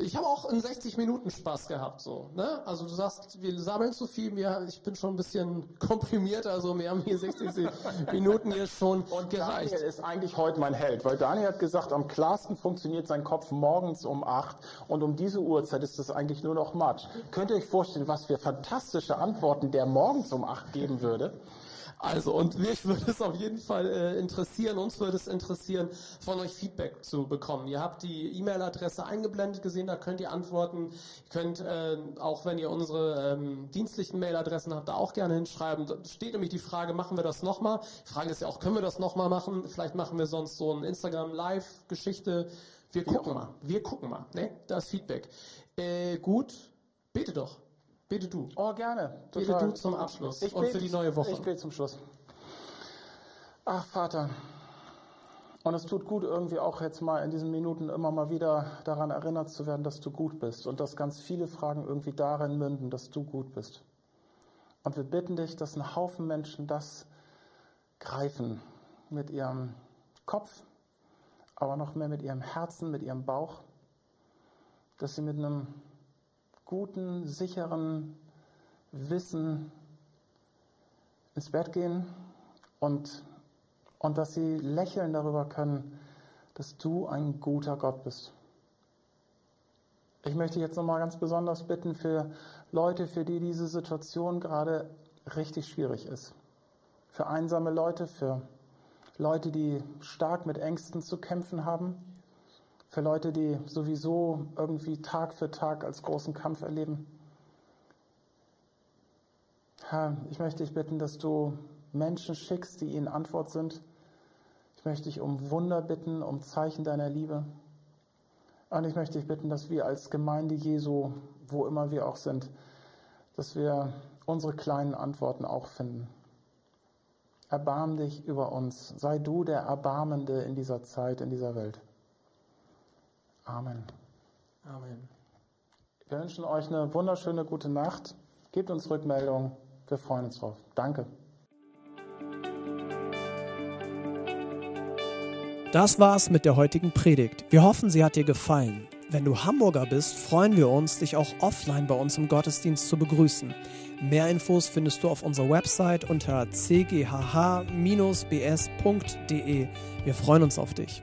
ich habe auch in 60 Minuten Spaß gehabt so, ne? Also du sagst, wir sammeln zu viel, mir, ich bin schon ein bisschen (laughs) komprimiert, also mir haben hier 60 (laughs) Minuten hier schon Und gereicht. Daniel ist eigentlich heute mein Held, weil Daniel hat gesagt, am klarsten funktioniert sein Kopf morgens um acht und um diese Uhrzeit ist das eigentlich nur noch Matsch. Könnt ihr euch vorstellen, was für fantastische Antworten der morgens um acht geben würde? Also, und mich würde es auf jeden Fall äh, interessieren, uns würde es interessieren, von euch Feedback zu bekommen. Ihr habt die E-Mail-Adresse eingeblendet gesehen, da könnt ihr antworten. Ihr könnt, äh, auch wenn ihr unsere ähm, dienstlichen Mail-Adressen habt, da auch gerne hinschreiben. Da steht nämlich die Frage, machen wir das nochmal? Die Frage ist ja auch, können wir das nochmal machen? Vielleicht machen wir sonst so ein Instagram-Live-Geschichte. Wir gucken mal. Wir gucken mal. Ne? Das Feedback. Äh, gut, bete doch. Bete du. Oh, gerne. Bete du zum Abschluss Ich und für die neue Woche. Ich bete zum Schluss. Ach, Vater. Und es tut gut, irgendwie auch jetzt mal in diesen Minuten immer mal wieder daran erinnert zu werden, dass du gut bist und dass ganz viele Fragen irgendwie darin münden, dass du gut bist. Und wir bitten dich, dass ein Haufen Menschen das greifen mit ihrem Kopf, aber noch mehr mit ihrem Herzen, mit ihrem Bauch, dass sie mit einem guten, sicheren Wissen ins Bett gehen und, und dass sie lächeln darüber können, dass du ein guter Gott bist. Ich möchte jetzt nochmal ganz besonders bitten für Leute, für die diese Situation gerade richtig schwierig ist. Für einsame Leute, für Leute, die stark mit Ängsten zu kämpfen haben, für Leute, die sowieso irgendwie Tag für Tag als großen Kampf erleben. Herr, ich möchte dich bitten, dass du Menschen schickst, die ihnen Antwort sind. Ich möchte dich um Wunder bitten, um Zeichen deiner Liebe. Und ich möchte dich bitten, dass wir als Gemeinde Jesu, wo immer wir auch sind, dass wir unsere kleinen Antworten auch finden. Erbarm dich über uns. Sei du der Erbarmende in dieser Zeit, in dieser Welt. Amen. Amen. Wir wünschen euch eine wunderschöne gute Nacht. Gebt uns Rückmeldung. Wir freuen uns drauf. Danke. Das war's mit der heutigen Predigt. Wir hoffen, sie hat dir gefallen. Wenn du Hamburger bist, freuen wir uns, dich auch offline bei uns im Gottesdienst zu begrüßen. Mehr Infos findest du auf unserer Website unter cghh-bs.de. Wir freuen uns auf dich.